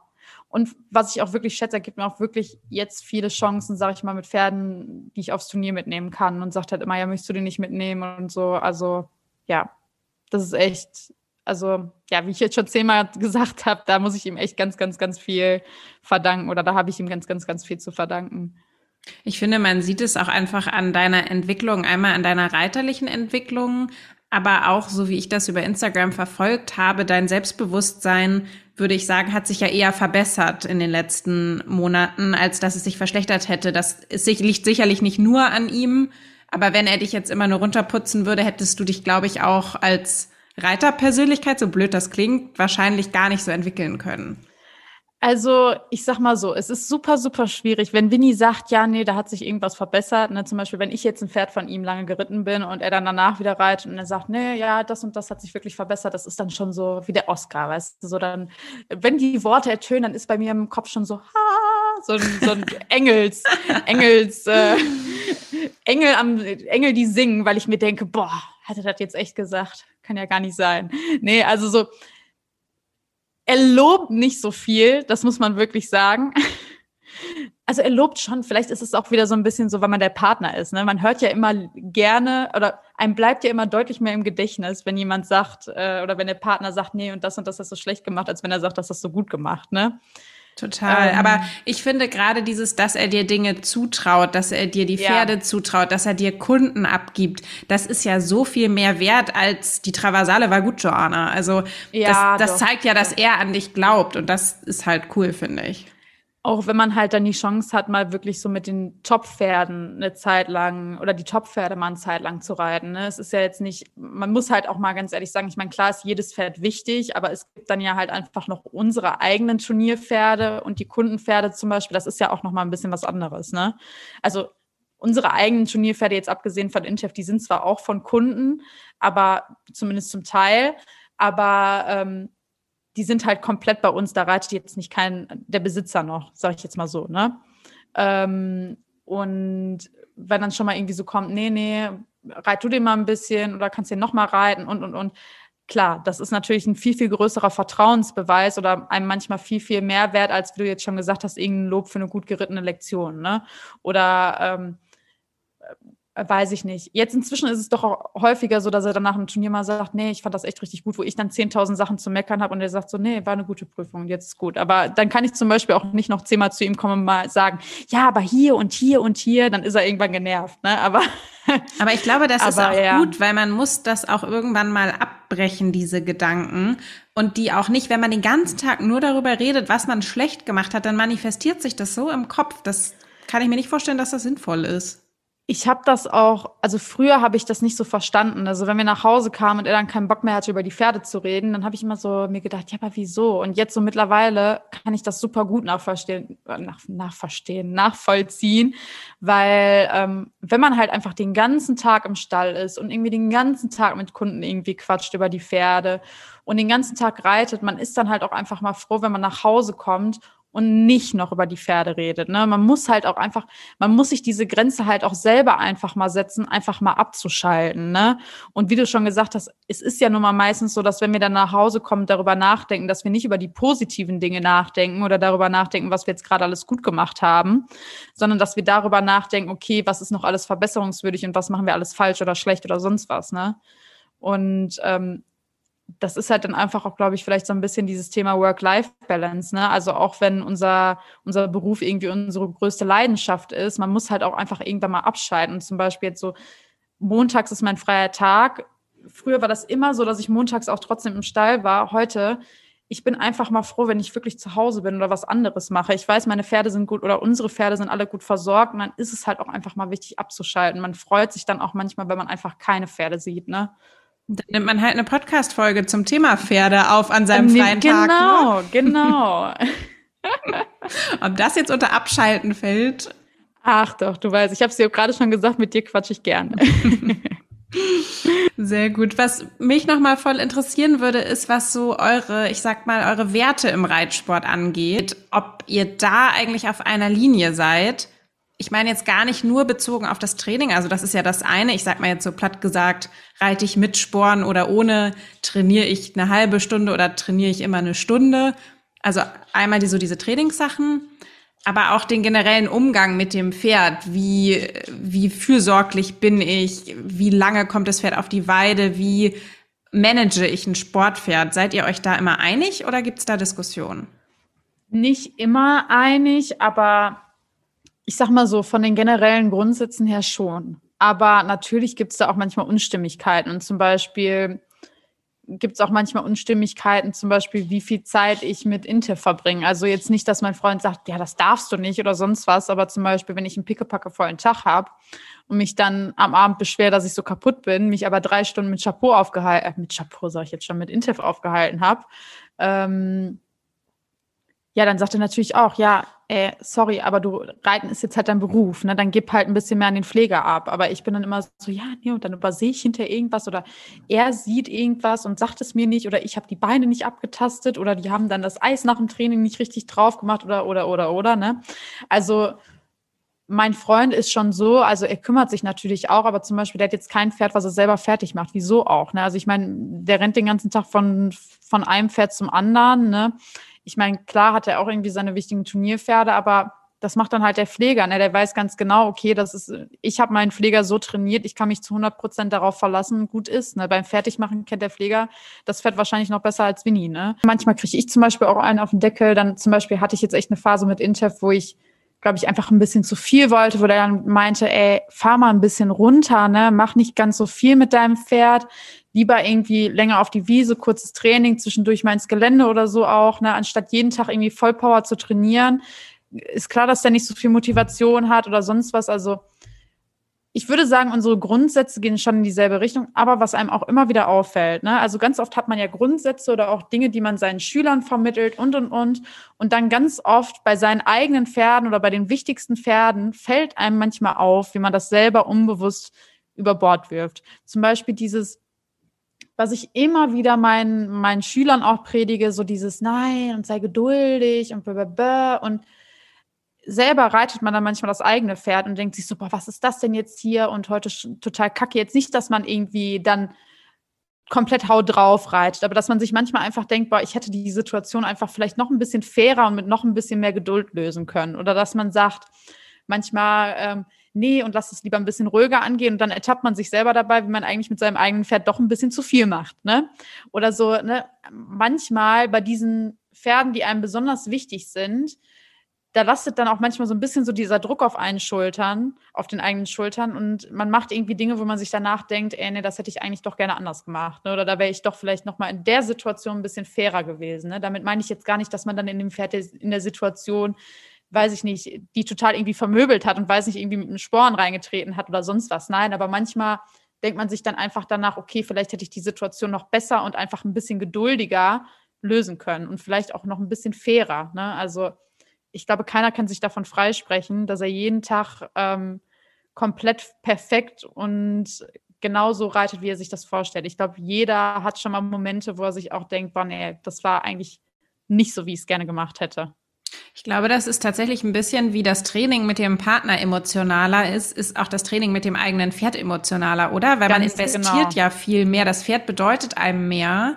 und was ich auch wirklich schätze, gibt mir auch wirklich jetzt viele Chancen, sage ich mal, mit Pferden, die ich aufs Turnier mitnehmen kann und sagt halt immer, ja, möchtest du die nicht mitnehmen und so. Also ja, das ist echt, also ja, wie ich jetzt schon zehnmal gesagt habe, da muss ich ihm echt ganz, ganz, ganz viel verdanken oder da habe ich ihm ganz, ganz, ganz viel zu verdanken. Ich finde, man sieht es auch einfach an deiner Entwicklung, einmal an deiner reiterlichen Entwicklung, aber auch, so wie ich das über Instagram verfolgt habe, dein Selbstbewusstsein, würde ich sagen, hat sich ja eher verbessert in den letzten Monaten, als dass es sich verschlechtert hätte. Das ist, liegt sicherlich nicht nur an ihm, aber wenn er dich jetzt immer nur runterputzen würde, hättest du dich, glaube ich, auch als Reiterpersönlichkeit, so blöd das klingt, wahrscheinlich gar nicht so entwickeln können. Also, ich sag mal so, es ist super, super schwierig, wenn Winnie sagt, ja, nee, da hat sich irgendwas verbessert. Ne? Zum Beispiel, wenn ich jetzt ein Pferd von ihm lange geritten bin und er dann danach wieder reitet und er sagt, nee, ja, das und das hat sich wirklich verbessert, das ist dann schon so wie der Oscar, weißt du, so dann, wenn die Worte ertönen, dann ist bei mir im Kopf schon so, ha, so ein, so ein Engels, Engels, äh, Engel am, Engel, die singen, weil ich mir denke, boah, hat er das jetzt echt gesagt? Kann ja gar nicht sein. Nee, also so, er lobt nicht so viel, das muss man wirklich sagen. Also er lobt schon, vielleicht ist es auch wieder so ein bisschen so, weil man der Partner ist. Ne? Man hört ja immer gerne oder einem bleibt ja immer deutlich mehr im Gedächtnis, wenn jemand sagt äh, oder wenn der Partner sagt, nee, und das und das hast du schlecht gemacht, als wenn er sagt, das hast du gut gemacht. Ne? Total. Ähm, Aber ich finde gerade dieses, dass er dir Dinge zutraut, dass er dir die Pferde ja. zutraut, dass er dir Kunden abgibt, das ist ja so viel mehr wert als die Travasale war gut, Joanna. Also ja, das, das zeigt ja, dass er an dich glaubt und das ist halt cool, finde ich auch wenn man halt dann die Chance hat, mal wirklich so mit den Top-Pferden eine Zeit lang oder die Top-Pferde mal eine Zeit lang zu reiten. Ne? Es ist ja jetzt nicht, man muss halt auch mal ganz ehrlich sagen, ich meine, klar ist jedes Pferd wichtig, aber es gibt dann ja halt einfach noch unsere eigenen Turnierpferde und die Kundenpferde zum Beispiel, das ist ja auch noch mal ein bisschen was anderes. Ne? Also unsere eigenen Turnierpferde, jetzt abgesehen von Intef, die sind zwar auch von Kunden, aber zumindest zum Teil, aber ähm, die sind halt komplett bei uns, da reitet jetzt nicht kein, der Besitzer noch, sage ich jetzt mal so, ne? Ähm, und wenn dann schon mal irgendwie so kommt, nee, nee, reit du den mal ein bisschen oder kannst den noch mal reiten und, und, und. Klar, das ist natürlich ein viel, viel größerer Vertrauensbeweis oder einem manchmal viel, viel mehr wert, als wie du jetzt schon gesagt hast, irgendein Lob für eine gut gerittene Lektion, ne? Oder ähm, weiß ich nicht. Jetzt inzwischen ist es doch auch häufiger so, dass er dann nach einem Turnier mal sagt, nee, ich fand das echt richtig gut, wo ich dann 10.000 Sachen zu meckern habe und er sagt so, nee, war eine gute Prüfung, jetzt ist gut. Aber dann kann ich zum Beispiel auch nicht noch zehnmal zu ihm kommen und mal sagen, ja, aber hier und hier und hier, dann ist er irgendwann genervt. Ne? Aber, aber ich glaube, das aber, ist auch ja. gut, weil man muss das auch irgendwann mal ab abbrechen, diese Gedanken. Und die auch nicht, wenn man den ganzen Tag nur darüber redet, was man schlecht gemacht hat, dann manifestiert sich das so im Kopf. Das kann ich mir nicht vorstellen, dass das sinnvoll ist. Ich habe das auch, also früher habe ich das nicht so verstanden. Also wenn wir nach Hause kamen und er dann keinen Bock mehr hatte, über die Pferde zu reden, dann habe ich immer so mir gedacht, ja, aber wieso? Und jetzt so mittlerweile kann ich das super gut nachverstehen, äh, nach, nachverstehen, nachvollziehen, weil ähm, wenn man halt einfach den ganzen Tag im Stall ist und irgendwie den ganzen Tag mit Kunden irgendwie quatscht über die Pferde und den ganzen Tag reitet, man ist dann halt auch einfach mal froh, wenn man nach Hause kommt und nicht noch über die Pferde redet. Ne? Man muss halt auch einfach, man muss sich diese Grenze halt auch selber einfach mal setzen, einfach mal abzuschalten. Ne? Und wie du schon gesagt hast, es ist ja nun mal meistens so, dass wenn wir dann nach Hause kommen, darüber nachdenken, dass wir nicht über die positiven Dinge nachdenken oder darüber nachdenken, was wir jetzt gerade alles gut gemacht haben, sondern dass wir darüber nachdenken, okay, was ist noch alles verbesserungswürdig und was machen wir alles falsch oder schlecht oder sonst was. Ne? Und ähm, das ist halt dann einfach auch, glaube ich, vielleicht so ein bisschen dieses Thema Work-Life-Balance. Ne? Also auch wenn unser, unser Beruf irgendwie unsere größte Leidenschaft ist, man muss halt auch einfach irgendwann mal abschalten. Und zum Beispiel jetzt so, montags ist mein freier Tag. Früher war das immer so, dass ich montags auch trotzdem im Stall war. Heute, ich bin einfach mal froh, wenn ich wirklich zu Hause bin oder was anderes mache. Ich weiß, meine Pferde sind gut oder unsere Pferde sind alle gut versorgt. Und dann ist es halt auch einfach mal wichtig abzuschalten. Man freut sich dann auch manchmal, wenn man einfach keine Pferde sieht. Ne? Dann nimmt man halt eine Podcast-Folge zum Thema Pferde auf an seinem freien genau, Tag. Genau, ne? genau. Ob das jetzt unter Abschalten fällt? Ach doch, du weißt, ich habe es dir gerade schon gesagt, mit dir quatsche ich gerne. Sehr gut. Was mich nochmal voll interessieren würde, ist, was so eure, ich sag mal, eure Werte im Reitsport angeht. Ob ihr da eigentlich auf einer Linie seid ich meine jetzt gar nicht nur bezogen auf das Training, also das ist ja das eine, ich sag mal jetzt so platt gesagt, reite ich mit Sporen oder ohne, trainiere ich eine halbe Stunde oder trainiere ich immer eine Stunde. Also einmal die, so diese Trainingssachen, aber auch den generellen Umgang mit dem Pferd. Wie, wie fürsorglich bin ich? Wie lange kommt das Pferd auf die Weide? Wie manage ich ein Sportpferd? Seid ihr euch da immer einig oder gibt es da Diskussionen? Nicht immer einig, aber ich sag mal so, von den generellen Grundsätzen her schon. Aber natürlich gibt es da auch manchmal Unstimmigkeiten. Und zum Beispiel gibt es auch manchmal Unstimmigkeiten, zum Beispiel, wie viel Zeit ich mit Intef verbringe. Also jetzt nicht, dass mein Freund sagt, ja, das darfst du nicht oder sonst was, aber zum Beispiel, wenn ich einen Pickepacke vollen Tag habe und mich dann am Abend beschwer, dass ich so kaputt bin, mich aber drei Stunden mit Chapeau aufgehalten, äh, mit Chapeau sage ich jetzt schon, mit Intef aufgehalten habe, ähm, ja, dann sagt er natürlich auch, ja, äh, sorry, aber du, Reiten ist jetzt halt dein Beruf, ne? Dann gib halt ein bisschen mehr an den Pfleger ab. Aber ich bin dann immer so, ja, nee, und dann übersehe ich hinter irgendwas oder er sieht irgendwas und sagt es mir nicht oder ich habe die Beine nicht abgetastet oder die haben dann das Eis nach dem Training nicht richtig drauf gemacht oder, oder, oder, oder, ne? Also, mein Freund ist schon so, also er kümmert sich natürlich auch, aber zum Beispiel, der hat jetzt kein Pferd, was er selber fertig macht. Wieso auch? Ne? Also ich meine, der rennt den ganzen Tag von, von einem Pferd zum anderen. Ne? Ich meine, klar hat er auch irgendwie seine wichtigen Turnierpferde, aber das macht dann halt der Pfleger. Ne? Der weiß ganz genau, okay, das ist, ich habe meinen Pfleger so trainiert, ich kann mich zu 100 Prozent darauf verlassen, gut ist. Ne? Beim Fertigmachen kennt der Pfleger das Pferd wahrscheinlich noch besser als Winnie. Ne? Manchmal kriege ich zum Beispiel auch einen auf den Deckel. Dann zum Beispiel hatte ich jetzt echt eine Phase mit Intef, wo ich glaube ich, einfach ein bisschen zu viel wollte, wo der dann meinte, ey, fahr mal ein bisschen runter, ne, mach nicht ganz so viel mit deinem Pferd lieber irgendwie länger auf die Wiese, kurzes Training, zwischendurch mal ins Gelände oder so auch, ne, anstatt jeden Tag irgendwie Vollpower zu trainieren. Ist klar, dass der nicht so viel Motivation hat oder sonst was. Also ich würde sagen, unsere Grundsätze gehen schon in dieselbe Richtung, aber was einem auch immer wieder auffällt, ne? Also ganz oft hat man ja Grundsätze oder auch Dinge, die man seinen Schülern vermittelt und und und. Und dann ganz oft bei seinen eigenen Pferden oder bei den wichtigsten Pferden fällt einem manchmal auf, wie man das selber unbewusst über Bord wirft. Zum Beispiel dieses, was ich immer wieder meinen, meinen Schülern auch predige, so dieses Nein und sei geduldig und blablabla. und selber reitet man dann manchmal das eigene Pferd und denkt sich so, was ist das denn jetzt hier und heute total kacke. Jetzt nicht, dass man irgendwie dann komplett haut drauf reitet, aber dass man sich manchmal einfach denkt, boah, ich hätte die Situation einfach vielleicht noch ein bisschen fairer und mit noch ein bisschen mehr Geduld lösen können. Oder dass man sagt, manchmal, ähm, nee, und lass es lieber ein bisschen ruhiger angehen. Und dann ertappt man sich selber dabei, wie man eigentlich mit seinem eigenen Pferd doch ein bisschen zu viel macht. Ne? Oder so, ne? manchmal bei diesen Pferden, die einem besonders wichtig sind, da lastet dann auch manchmal so ein bisschen so dieser Druck auf einen Schultern, auf den eigenen Schultern und man macht irgendwie Dinge, wo man sich danach denkt, ey, nee, das hätte ich eigentlich doch gerne anders gemacht. Ne? Oder da wäre ich doch vielleicht nochmal in der Situation ein bisschen fairer gewesen. Ne? Damit meine ich jetzt gar nicht, dass man dann in dem Pferd in der Situation, weiß ich nicht, die total irgendwie vermöbelt hat und weiß nicht, irgendwie mit einem Sporen reingetreten hat oder sonst was. Nein, aber manchmal denkt man sich dann einfach danach, okay, vielleicht hätte ich die Situation noch besser und einfach ein bisschen geduldiger lösen können und vielleicht auch noch ein bisschen fairer. Ne? Also ich glaube, keiner kann sich davon freisprechen, dass er jeden Tag ähm, komplett perfekt und genauso reitet, wie er sich das vorstellt. Ich glaube, jeder hat schon mal Momente, wo er sich auch denkt, boah, nee, das war eigentlich nicht so, wie ich es gerne gemacht hätte. Ich glaube, das ist tatsächlich ein bisschen wie das Training mit dem Partner emotionaler ist, ist auch das Training mit dem eigenen Pferd emotionaler, oder? Weil Ganz man investiert genau. ja viel mehr. Das Pferd bedeutet einem mehr.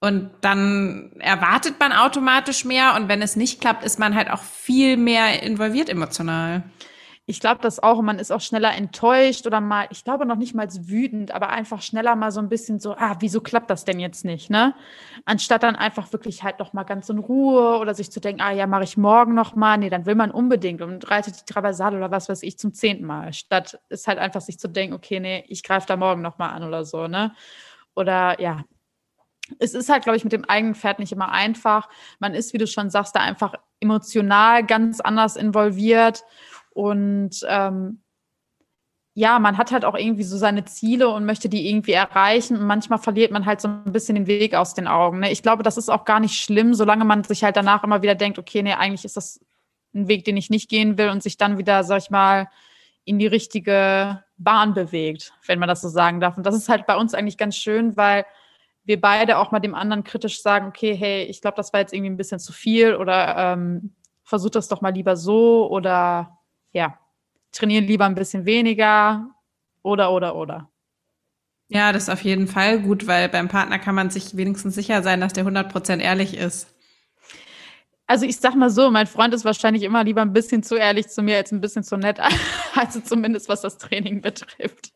Und dann erwartet man automatisch mehr. Und wenn es nicht klappt, ist man halt auch viel mehr involviert emotional. Ich glaube das auch. Man ist auch schneller enttäuscht oder mal, ich glaube noch nicht mal wütend, aber einfach schneller mal so ein bisschen so, ah, wieso klappt das denn jetzt nicht, ne? Anstatt dann einfach wirklich halt noch mal ganz in Ruhe oder sich zu denken, ah ja, mache ich morgen noch mal. Nee, dann will man unbedingt und reitet die Traversale oder was weiß ich zum zehnten Mal. Statt ist halt einfach sich zu denken, okay, nee, ich greife da morgen noch mal an oder so, ne? Oder ja, es ist halt, glaube ich, mit dem eigenen Pferd nicht immer einfach. Man ist, wie du schon sagst, da einfach emotional ganz anders involviert. Und ähm, ja, man hat halt auch irgendwie so seine Ziele und möchte die irgendwie erreichen. Und manchmal verliert man halt so ein bisschen den Weg aus den Augen. Ne? Ich glaube, das ist auch gar nicht schlimm, solange man sich halt danach immer wieder denkt, okay, nee, eigentlich ist das ein Weg, den ich nicht gehen will und sich dann wieder, sag ich mal, in die richtige Bahn bewegt, wenn man das so sagen darf. Und das ist halt bei uns eigentlich ganz schön, weil wir beide auch mal dem anderen kritisch sagen, okay, hey, ich glaube, das war jetzt irgendwie ein bisschen zu viel oder ähm, versuch das doch mal lieber so oder ja, trainieren lieber ein bisschen weniger oder oder oder. Ja, das ist auf jeden Fall gut, weil beim Partner kann man sich wenigstens sicher sein, dass der 100% ehrlich ist. Also ich sag mal so, mein Freund ist wahrscheinlich immer lieber ein bisschen zu ehrlich zu mir als ein bisschen zu nett, also zumindest was das Training betrifft.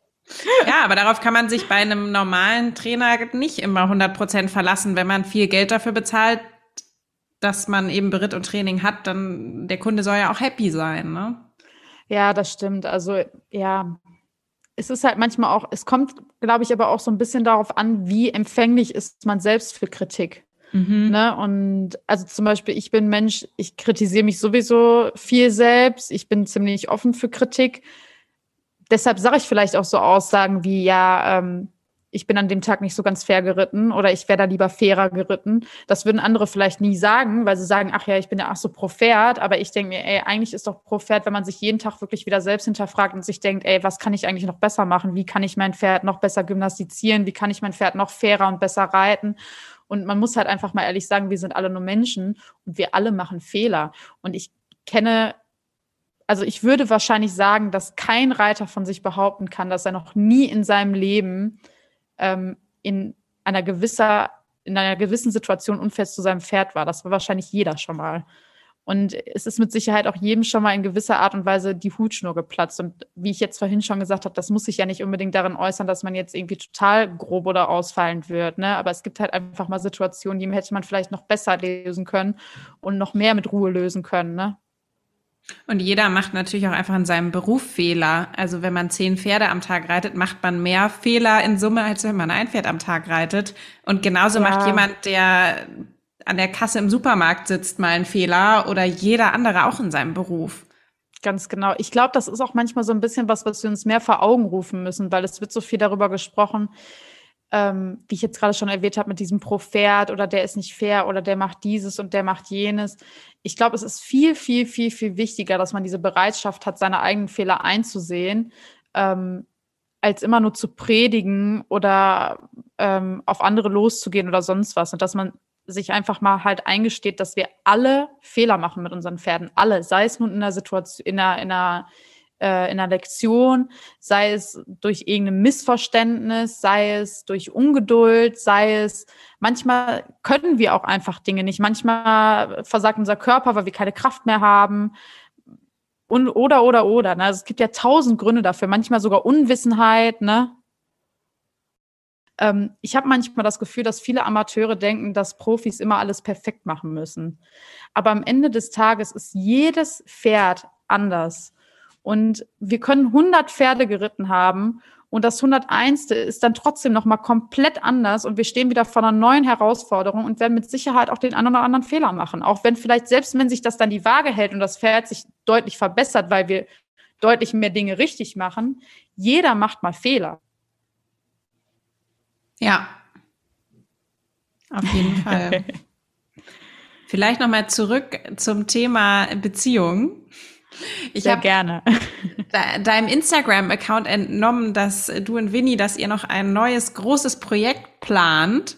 Ja, aber darauf kann man sich bei einem normalen Trainer nicht immer 100 Prozent verlassen. Wenn man viel Geld dafür bezahlt, dass man eben Beritt und Training hat, dann der Kunde soll ja auch happy sein, ne? Ja, das stimmt. Also ja, es ist halt manchmal auch, es kommt, glaube ich, aber auch so ein bisschen darauf an, wie empfänglich ist man selbst für Kritik. Mhm. Ne? Und also zum Beispiel, ich bin Mensch, ich kritisiere mich sowieso viel selbst, ich bin ziemlich offen für Kritik deshalb sage ich vielleicht auch so Aussagen wie, ja, ähm, ich bin an dem Tag nicht so ganz fair geritten oder ich wäre da lieber fairer geritten. Das würden andere vielleicht nie sagen, weil sie sagen, ach ja, ich bin ja ach so pro Pferd. Aber ich denke mir, ey, eigentlich ist doch pro Pferd, wenn man sich jeden Tag wirklich wieder selbst hinterfragt und sich denkt, ey, was kann ich eigentlich noch besser machen? Wie kann ich mein Pferd noch besser gymnastizieren? Wie kann ich mein Pferd noch fairer und besser reiten? Und man muss halt einfach mal ehrlich sagen, wir sind alle nur Menschen und wir alle machen Fehler. Und ich kenne also ich würde wahrscheinlich sagen, dass kein Reiter von sich behaupten kann, dass er noch nie in seinem Leben ähm, in einer gewisser, in einer gewissen Situation unfair zu seinem Pferd war. Das war wahrscheinlich jeder schon mal. Und es ist mit Sicherheit auch jedem schon mal in gewisser Art und Weise die Hutschnur geplatzt. Und wie ich jetzt vorhin schon gesagt habe, das muss sich ja nicht unbedingt darin äußern, dass man jetzt irgendwie total grob oder ausfallend wird. Ne? Aber es gibt halt einfach mal Situationen, die hätte man vielleicht noch besser lösen können und noch mehr mit Ruhe lösen können. Ne? Und jeder macht natürlich auch einfach in seinem Beruf Fehler. Also wenn man zehn Pferde am Tag reitet, macht man mehr Fehler in Summe, als wenn man ein Pferd am Tag reitet. Und genauso ja. macht jemand, der an der Kasse im Supermarkt sitzt, mal einen Fehler oder jeder andere auch in seinem Beruf. Ganz genau. Ich glaube, das ist auch manchmal so ein bisschen was, was wir uns mehr vor Augen rufen müssen, weil es wird so viel darüber gesprochen, ähm, wie ich jetzt gerade schon erwähnt habe, mit diesem Pro-Pferd oder der ist nicht fair oder der macht dieses und der macht jenes. Ich glaube, es ist viel, viel, viel, viel wichtiger, dass man diese Bereitschaft hat, seine eigenen Fehler einzusehen, ähm, als immer nur zu predigen oder ähm, auf andere loszugehen oder sonst was. Und dass man sich einfach mal halt eingesteht, dass wir alle Fehler machen mit unseren Pferden. Alle, sei es nun in einer Situation, in einer, in einer äh, in der Lektion, sei es durch irgendein Missverständnis, sei es durch Ungeduld, sei es, manchmal können wir auch einfach Dinge nicht. Manchmal versagt unser Körper, weil wir keine Kraft mehr haben. Und, oder, oder, oder. Ne? Also es gibt ja tausend Gründe dafür, manchmal sogar Unwissenheit, ne? Ähm, ich habe manchmal das Gefühl, dass viele Amateure denken, dass Profis immer alles perfekt machen müssen. Aber am Ende des Tages ist jedes Pferd anders. Und wir können 100 Pferde geritten haben und das 101. ist dann trotzdem nochmal komplett anders und wir stehen wieder vor einer neuen Herausforderung und werden mit Sicherheit auch den einen oder anderen Fehler machen. Auch wenn vielleicht, selbst wenn sich das dann die Waage hält und das Pferd sich deutlich verbessert, weil wir deutlich mehr Dinge richtig machen, jeder macht mal Fehler. Ja. Auf jeden Fall. Vielleicht nochmal zurück zum Thema Beziehung. Ich Sehr gerne. deinem Instagram-Account entnommen, dass du und Winnie, dass ihr noch ein neues großes Projekt plant.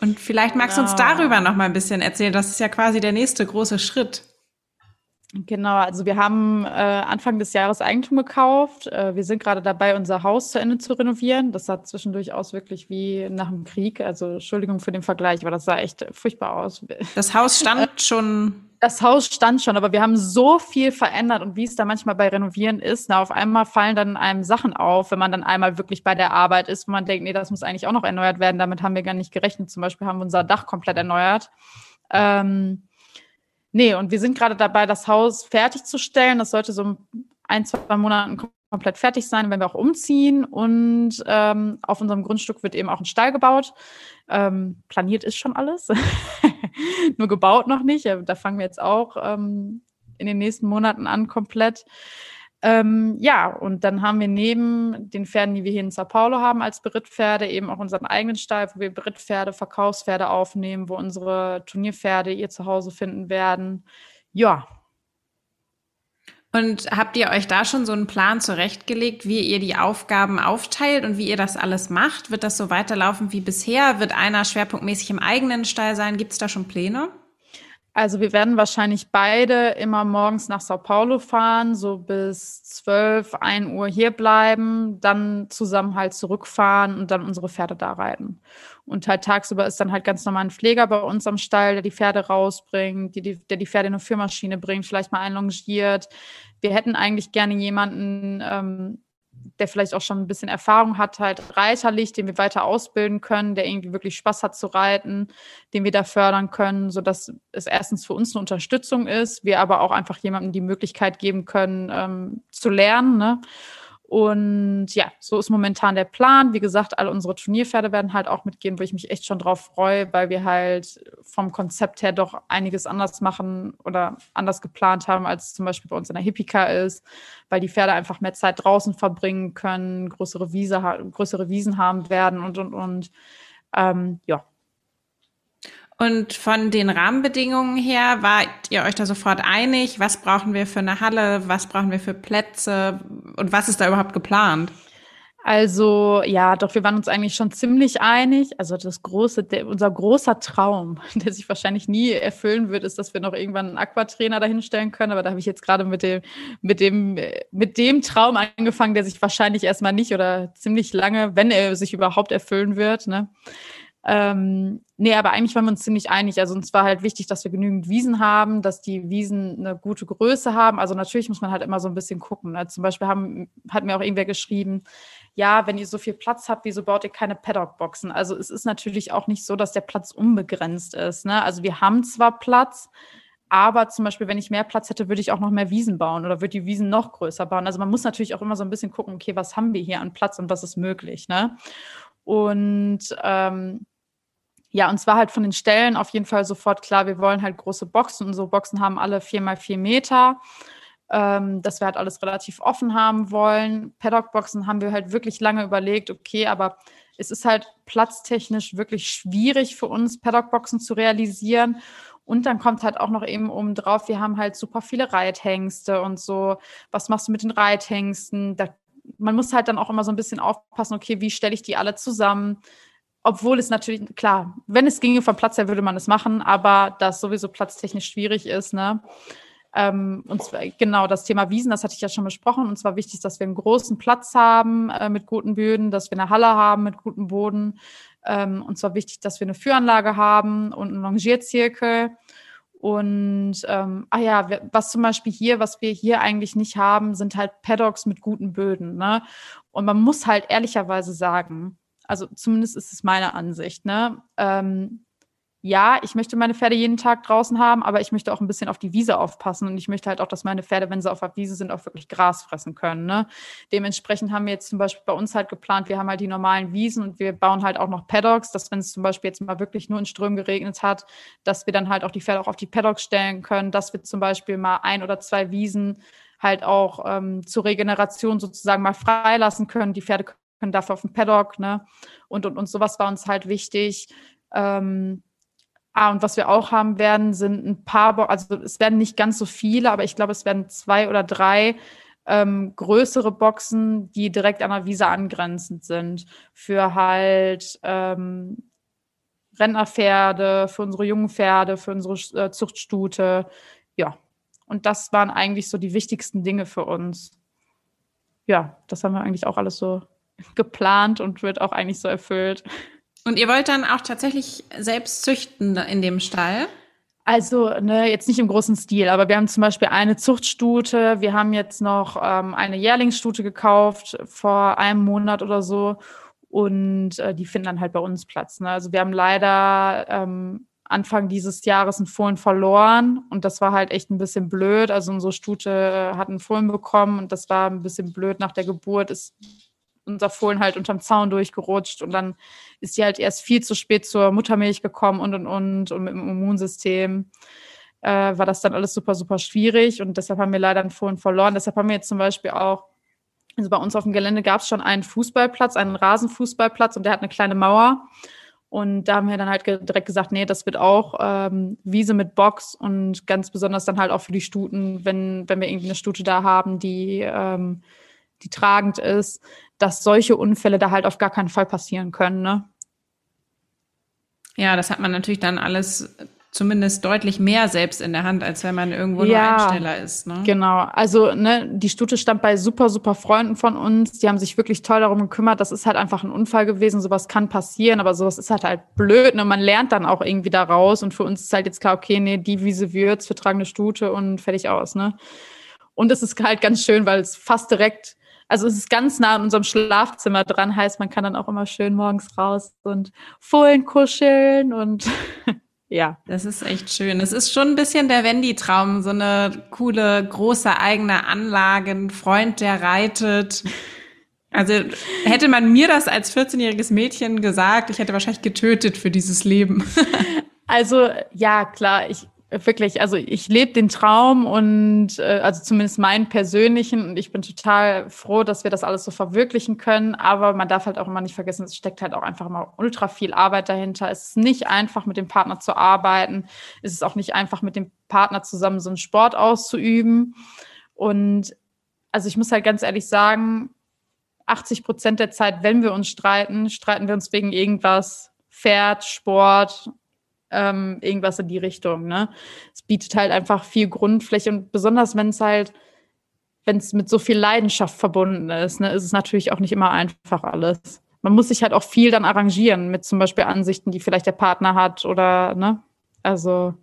Und vielleicht magst genau. du uns genau. darüber noch mal ein bisschen erzählen. Das ist ja quasi der nächste große Schritt. Genau, also wir haben äh, Anfang des Jahres Eigentum gekauft. Äh, wir sind gerade dabei, unser Haus zu Ende zu renovieren. Das sah zwischendurch aus wirklich wie nach dem Krieg. Also Entschuldigung für den Vergleich, aber das sah echt furchtbar aus. Das Haus stand schon das Haus stand schon, aber wir haben so viel verändert und wie es da manchmal bei Renovieren ist, na, auf einmal fallen dann einem Sachen auf, wenn man dann einmal wirklich bei der Arbeit ist, wo man denkt, nee, das muss eigentlich auch noch erneuert werden. Damit haben wir gar nicht gerechnet. Zum Beispiel haben wir unser Dach komplett erneuert. Ähm, nee, und wir sind gerade dabei, das Haus fertigzustellen. Das sollte so ein, zwei Monaten komplett fertig sein, wenn wir auch umziehen. Und ähm, auf unserem Grundstück wird eben auch ein Stall gebaut. Ähm, planiert ist schon alles, nur gebaut noch nicht. Da fangen wir jetzt auch ähm, in den nächsten Monaten an, komplett. Ähm, ja, und dann haben wir neben den Pferden, die wir hier in Sao Paulo haben als Berittpferde, eben auch unseren eigenen Stall, wo wir Berittpferde, Verkaufspferde aufnehmen, wo unsere Turnierpferde ihr Zuhause finden werden. Ja, und habt ihr euch da schon so einen Plan zurechtgelegt, wie ihr die Aufgaben aufteilt und wie ihr das alles macht? Wird das so weiterlaufen wie bisher? Wird einer schwerpunktmäßig im eigenen Stall sein? Gibt es da schon Pläne? Also wir werden wahrscheinlich beide immer morgens nach Sao Paulo fahren, so bis 12, 1 Uhr hier bleiben, dann zusammen halt zurückfahren und dann unsere Pferde da reiten. Und halt tagsüber ist dann halt ganz normal ein Pfleger bei uns am Stall, der die Pferde rausbringt, die, der die Pferde in eine Führmaschine bringt, vielleicht mal einlongiert. Wir hätten eigentlich gerne jemanden, ähm, der vielleicht auch schon ein bisschen Erfahrung hat, halt reiterlich, den wir weiter ausbilden können, der irgendwie wirklich Spaß hat zu reiten, den wir da fördern können, sodass es erstens für uns eine Unterstützung ist, wir aber auch einfach jemandem die Möglichkeit geben können, ähm, zu lernen. Ne? Und ja, so ist momentan der Plan. Wie gesagt, alle unsere Turnierpferde werden halt auch mitgehen, wo ich mich echt schon drauf freue, weil wir halt vom Konzept her doch einiges anders machen oder anders geplant haben, als zum Beispiel bei uns in der Hippika ist, weil die Pferde einfach mehr Zeit draußen verbringen können, größere, Wiese, größere Wiesen haben werden und, und, und. Ähm, ja, und von den Rahmenbedingungen her, wart ihr euch da sofort einig? Was brauchen wir für eine Halle? Was brauchen wir für Plätze? Und was ist da überhaupt geplant? Also ja, doch wir waren uns eigentlich schon ziemlich einig. Also das große, der, unser großer Traum, der sich wahrscheinlich nie erfüllen wird, ist, dass wir noch irgendwann einen Aquatrainer dahinstellen können. Aber da habe ich jetzt gerade mit dem, mit dem, mit dem Traum angefangen, der sich wahrscheinlich erstmal nicht oder ziemlich lange, wenn er sich überhaupt erfüllen wird. Ne? Ähm, nee, aber eigentlich waren wir uns ziemlich einig. Also uns war halt wichtig, dass wir genügend Wiesen haben, dass die Wiesen eine gute Größe haben. Also natürlich muss man halt immer so ein bisschen gucken. Ne? Zum Beispiel haben, hat mir auch irgendwer geschrieben, ja, wenn ihr so viel Platz habt, wieso baut ihr keine Paddock-Boxen? Also es ist natürlich auch nicht so, dass der Platz unbegrenzt ist. Ne? Also wir haben zwar Platz, aber zum Beispiel, wenn ich mehr Platz hätte, würde ich auch noch mehr Wiesen bauen oder würde die Wiesen noch größer bauen. Also man muss natürlich auch immer so ein bisschen gucken, okay, was haben wir hier an Platz und was ist möglich. Ne? Und ähm, ja, und zwar halt von den Stellen auf jeden Fall sofort klar, wir wollen halt große Boxen. Unsere Boxen haben alle vier mal vier Meter. Ähm, dass wir halt alles relativ offen haben wollen. Paddock-Boxen haben wir halt wirklich lange überlegt, okay, aber es ist halt platztechnisch wirklich schwierig für uns, Paddock-Boxen zu realisieren. Und dann kommt halt auch noch eben oben drauf, wir haben halt super viele Reithengste und so. Was machst du mit den Reithengsten? Da, man muss halt dann auch immer so ein bisschen aufpassen, okay, wie stelle ich die alle zusammen? Obwohl es natürlich, klar, wenn es ginge vom Platz her, würde man es machen, aber da es sowieso platztechnisch schwierig ist, ne? Ähm, und zwar, genau, das Thema Wiesen, das hatte ich ja schon besprochen. Und zwar wichtig, dass wir einen großen Platz haben äh, mit guten Böden, dass wir eine Halle haben mit gutem Boden. Ähm, und zwar wichtig, dass wir eine Führanlage haben und einen Longierzirkel. Und ähm, ah ja, was zum Beispiel hier, was wir hier eigentlich nicht haben, sind halt Paddocks mit guten Böden. Ne? Und man muss halt ehrlicherweise sagen, Also zumindest ist es meine Ansicht. Ne? Ähm, ja, ich möchte meine Pferde jeden Tag draußen haben, aber ich möchte auch ein bisschen auf die Wiese aufpassen und ich möchte halt auch, dass meine Pferde, wenn sie auf der Wiese sind, auch wirklich Gras fressen können. Ne? Dementsprechend haben wir jetzt zum Beispiel bei uns halt geplant, wir haben halt die normalen Wiesen und wir bauen halt auch noch Paddocks, dass wenn es zum Beispiel jetzt mal wirklich nur in Strömen geregnet hat, dass wir dann halt auch die Pferde auch auf die Paddocks stellen können, dass wir zum Beispiel mal ein oder zwei Wiesen halt auch ähm, zur Regeneration sozusagen mal freilassen können. Die Pferde können dafür auf den Paddock, ne? Und, und, und sowas war uns halt wichtig. Ähm, Ah, und was wir auch haben werden, sind ein paar, Bo also es werden nicht ganz so viele, aber ich glaube, es werden zwei oder drei ähm, größere Boxen, die direkt an der Wiese angrenzend sind, für halt ähm, Rentnerpferde, für unsere jungen Pferde, für unsere äh, Zuchtstute. Ja, und das waren eigentlich so die wichtigsten Dinge für uns. Ja, das haben wir eigentlich auch alles so geplant und wird auch eigentlich so erfüllt. Und ihr wollt dann auch tatsächlich selbst züchten in dem Stall? Also ne, jetzt nicht im großen Stil, aber wir haben zum Beispiel eine Zuchtstute. Wir haben jetzt noch ähm, eine Jährlingsstute gekauft vor einem Monat oder so. Und äh, die finden dann halt bei uns Platz. Ne? Also wir haben leider ähm, Anfang dieses Jahres einen Fohlen verloren und das war halt echt ein bisschen blöd. Also unsere Stute hat einen Fohlen bekommen und das war ein bisschen blöd nach der Geburt. Ist unser Fohlen halt unterm Zaun durchgerutscht und dann ist sie halt erst viel zu spät zur Muttermilch gekommen und und und und mit dem Immunsystem äh, war das dann alles super, super schwierig und deshalb haben wir leider einen Fohlen verloren. Deshalb haben wir jetzt zum Beispiel auch, also bei uns auf dem Gelände gab es schon einen Fußballplatz, einen Rasenfußballplatz und der hat eine kleine Mauer. Und da haben wir dann halt direkt gesagt, nee, das wird auch ähm, Wiese mit Box und ganz besonders dann halt auch für die Stuten, wenn, wenn wir irgendwie eine Stute da haben, die, ähm, die tragend ist, dass solche Unfälle da halt auf gar keinen Fall passieren können. Ne? Ja, das hat man natürlich dann alles zumindest deutlich mehr selbst in der Hand, als wenn man irgendwo ja, nur Einsteller ist. Ne? Genau. Also ne, die Stute stand bei super, super Freunden von uns. Die haben sich wirklich toll darum gekümmert. Das ist halt einfach ein Unfall gewesen. Sowas kann passieren, aber sowas ist halt halt blöd. Ne? Man lernt dann auch irgendwie daraus. Und für uns ist halt jetzt klar, okay, nee, die Wiese wird's, wir tragen eine Stute und fertig aus. Ne? Und es ist halt ganz schön, weil es fast direkt also es ist ganz nah an unserem Schlafzimmer dran, heißt, man kann dann auch immer schön morgens raus und Fohlen kuscheln und ja. Das ist echt schön. Es ist schon ein bisschen der Wendy-Traum, so eine coole, große eigene Anlage, ein Freund, der reitet. Also hätte man mir das als 14-jähriges Mädchen gesagt, ich hätte wahrscheinlich getötet für dieses Leben. Also ja, klar, ich wirklich, also ich lebe den Traum und äh, also zumindest meinen persönlichen und ich bin total froh, dass wir das alles so verwirklichen können. Aber man darf halt auch immer nicht vergessen, es steckt halt auch einfach immer ultra viel Arbeit dahinter. Es ist nicht einfach, mit dem Partner zu arbeiten. Es ist auch nicht einfach, mit dem Partner zusammen so einen Sport auszuüben. Und also ich muss halt ganz ehrlich sagen, 80 Prozent der Zeit, wenn wir uns streiten, streiten wir uns wegen irgendwas, Pferd, Sport, ähm, irgendwas in die Richtung. Ne? Es bietet halt einfach viel Grundfläche und besonders wenn es halt, wenn es mit so viel Leidenschaft verbunden ist, ne, ist es natürlich auch nicht immer einfach alles. Man muss sich halt auch viel dann arrangieren mit zum Beispiel Ansichten, die vielleicht der Partner hat oder, ne? Also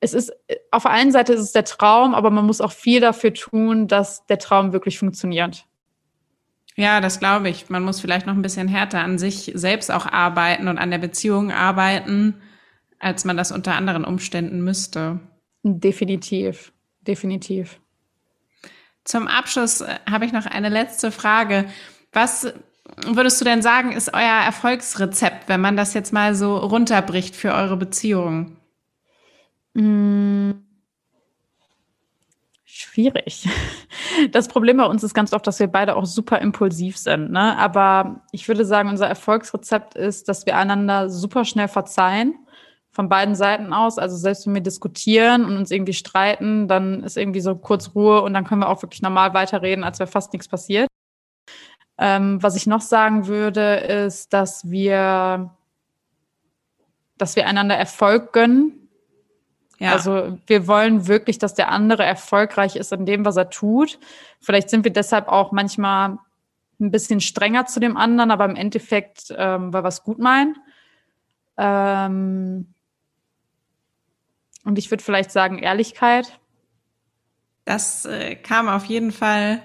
es ist, auf der einen Seite ist es der Traum, aber man muss auch viel dafür tun, dass der Traum wirklich funktioniert. Ja, das glaube ich. Man muss vielleicht noch ein bisschen härter an sich selbst auch arbeiten und an der Beziehung arbeiten, als man das unter anderen Umständen müsste. Definitiv, definitiv. Zum Abschluss äh, habe ich noch eine letzte Frage. Was würdest du denn sagen, ist euer Erfolgsrezept, wenn man das jetzt mal so runterbricht für eure Beziehung? Mmh. Schwierig. Das Problem bei uns ist ganz oft, dass wir beide auch super impulsiv sind. Ne? Aber ich würde sagen, unser Erfolgsrezept ist, dass wir einander super schnell verzeihen von beiden Seiten aus. Also selbst wenn wir diskutieren und uns irgendwie streiten, dann ist irgendwie so kurz Ruhe und dann können wir auch wirklich normal weiterreden, als wäre fast nichts passiert. Ähm, was ich noch sagen würde, ist, dass wir, dass wir einander Erfolg gönnen. Ja. Also wir wollen wirklich, dass der andere erfolgreich ist in dem, was er tut. Vielleicht sind wir deshalb auch manchmal ein bisschen strenger zu dem anderen, aber im Endeffekt, ähm, weil wir es gut meinen. Ähm, und ich würde vielleicht sagen Ehrlichkeit. Das äh, kam auf jeden Fall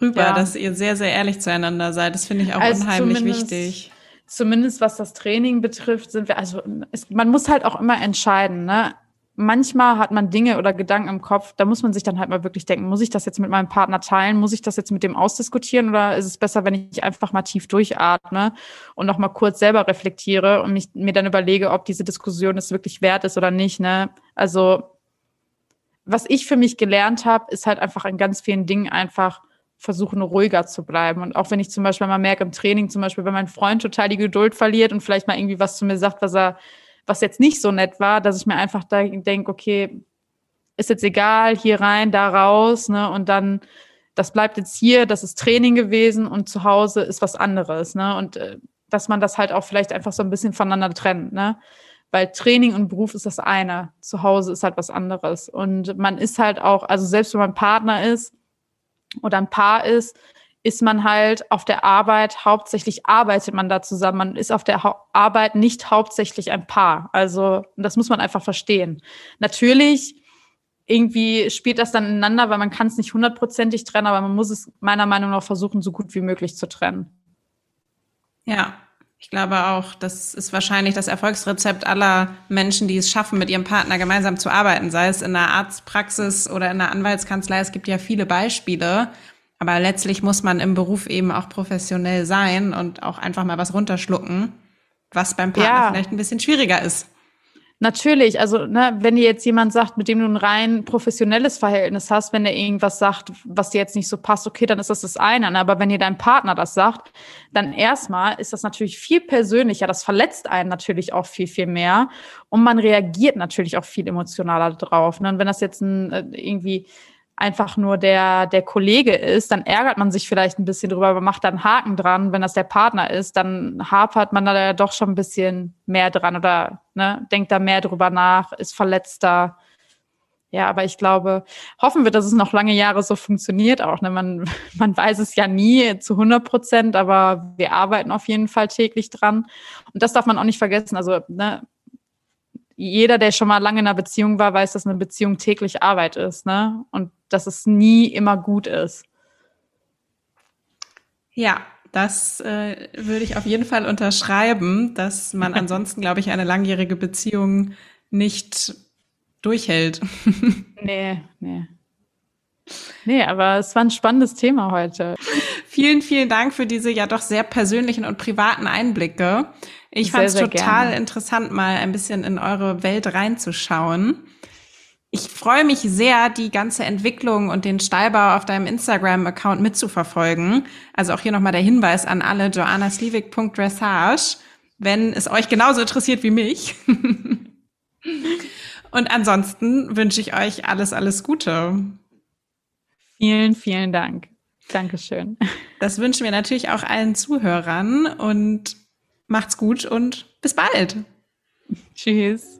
rüber, ja. dass ihr sehr, sehr ehrlich zueinander seid. Das finde ich auch also unheimlich wichtig. zumindest was das Training betrifft, sind wir, also es, man muss halt auch immer entscheiden, ne? Manchmal hat man Dinge oder Gedanken im Kopf, da muss man sich dann halt mal wirklich denken, muss ich das jetzt mit meinem Partner teilen? Muss ich das jetzt mit dem ausdiskutieren oder ist es besser, wenn ich einfach mal tief durchatme und noch mal kurz selber reflektiere und mich, mir dann überlege, ob diese Diskussion es wirklich wert ist oder nicht, ne? Also, was ich für mich gelernt habe, ist halt einfach in ganz vielen Dingen einfach versuchen, ruhiger zu bleiben. Und auch wenn ich zum Beispiel mal merke im Training, zum Beispiel, wenn mein Freund total die Geduld verliert und vielleicht mal irgendwie was zu mir sagt, was er, was jetzt nicht so nett war, dass ich mir einfach da denke, okay, ist jetzt egal, hier rein, da raus, ne? Und dann, das bleibt jetzt hier, das ist Training gewesen und zu Hause ist was anderes, ne? Und äh, dass man das halt auch vielleicht einfach so ein bisschen voneinander trennt, ne? Weil Training und Beruf ist das eine, zu Hause ist halt was anderes. Und man ist halt auch, also selbst wenn man Partner ist, oder ein Paar ist, ist man halt auf der Arbeit, hauptsächlich arbeitet man da zusammen. Man ist auf der ha Arbeit nicht hauptsächlich ein Paar. Also das muss man einfach verstehen. Natürlich, irgendwie spielt das dann ineinander, weil man kann es nicht hundertprozentig trennen, aber man muss es meiner Meinung nach versuchen, so gut wie möglich zu trennen. Ja, ich glaube auch, das ist wahrscheinlich das Erfolgsrezept aller Menschen, die es schaffen, mit ihrem Partner gemeinsam zu arbeiten, sei es in der Arztpraxis oder in der Anwaltskanzlei. Es gibt ja viele Beispiele. Aber letztlich muss man im Beruf eben auch professionell sein und auch einfach mal was runterschlucken, was beim Partner ja. vielleicht ein bisschen schwieriger ist. Natürlich, also ne, wenn dir jetzt jemand sagt, mit dem du ein rein professionelles Verhältnis hast, wenn er irgendwas sagt, was dir jetzt nicht so passt, okay, dann ist das das eine. Ne? Aber wenn dir dein Partner das sagt, dann erstmal ist das natürlich viel persönlicher. Das verletzt einen natürlich auch viel, viel mehr. Und man reagiert natürlich auch viel emotionaler drauf. Ne? Und wenn das jetzt ein, äh, irgendwie einfach nur der, der Kollege ist, dann ärgert man sich vielleicht ein bisschen drüber, aber macht dann Haken dran. Wenn das der Partner ist, dann hapert man da ja doch schon ein bisschen mehr dran oder ne, denkt da mehr drüber nach, ist verletzter. Ja, aber ich glaube, hoffen wir, dass es noch lange Jahre so funktioniert auch. Ne? Man, man weiß es ja nie zu 100 Prozent, aber wir arbeiten auf jeden Fall täglich dran. Und das darf man auch nicht vergessen. Also ne, jeder, der schon mal lange in einer Beziehung war, weiß, dass eine Beziehung täglich Arbeit ist, ne? Und dass es nie immer gut ist. Ja, das äh, würde ich auf jeden Fall unterschreiben, dass man ansonsten, glaube ich, eine langjährige Beziehung nicht durchhält. nee, nee. Nee, aber es war ein spannendes Thema heute. Vielen, vielen Dank für diese ja doch sehr persönlichen und privaten Einblicke. Ich fand es total gerne. interessant, mal ein bisschen in eure Welt reinzuschauen. Ich freue mich sehr, die ganze Entwicklung und den Stahlbau auf deinem Instagram-Account mitzuverfolgen. Also auch hier nochmal der Hinweis an alle, joannasliewig.dressage, wenn es euch genauso interessiert wie mich. und ansonsten wünsche ich euch alles, alles Gute. Vielen, vielen Dank. Dankeschön. Das wünschen wir natürlich auch allen Zuhörern und macht's gut und bis bald. Tschüss.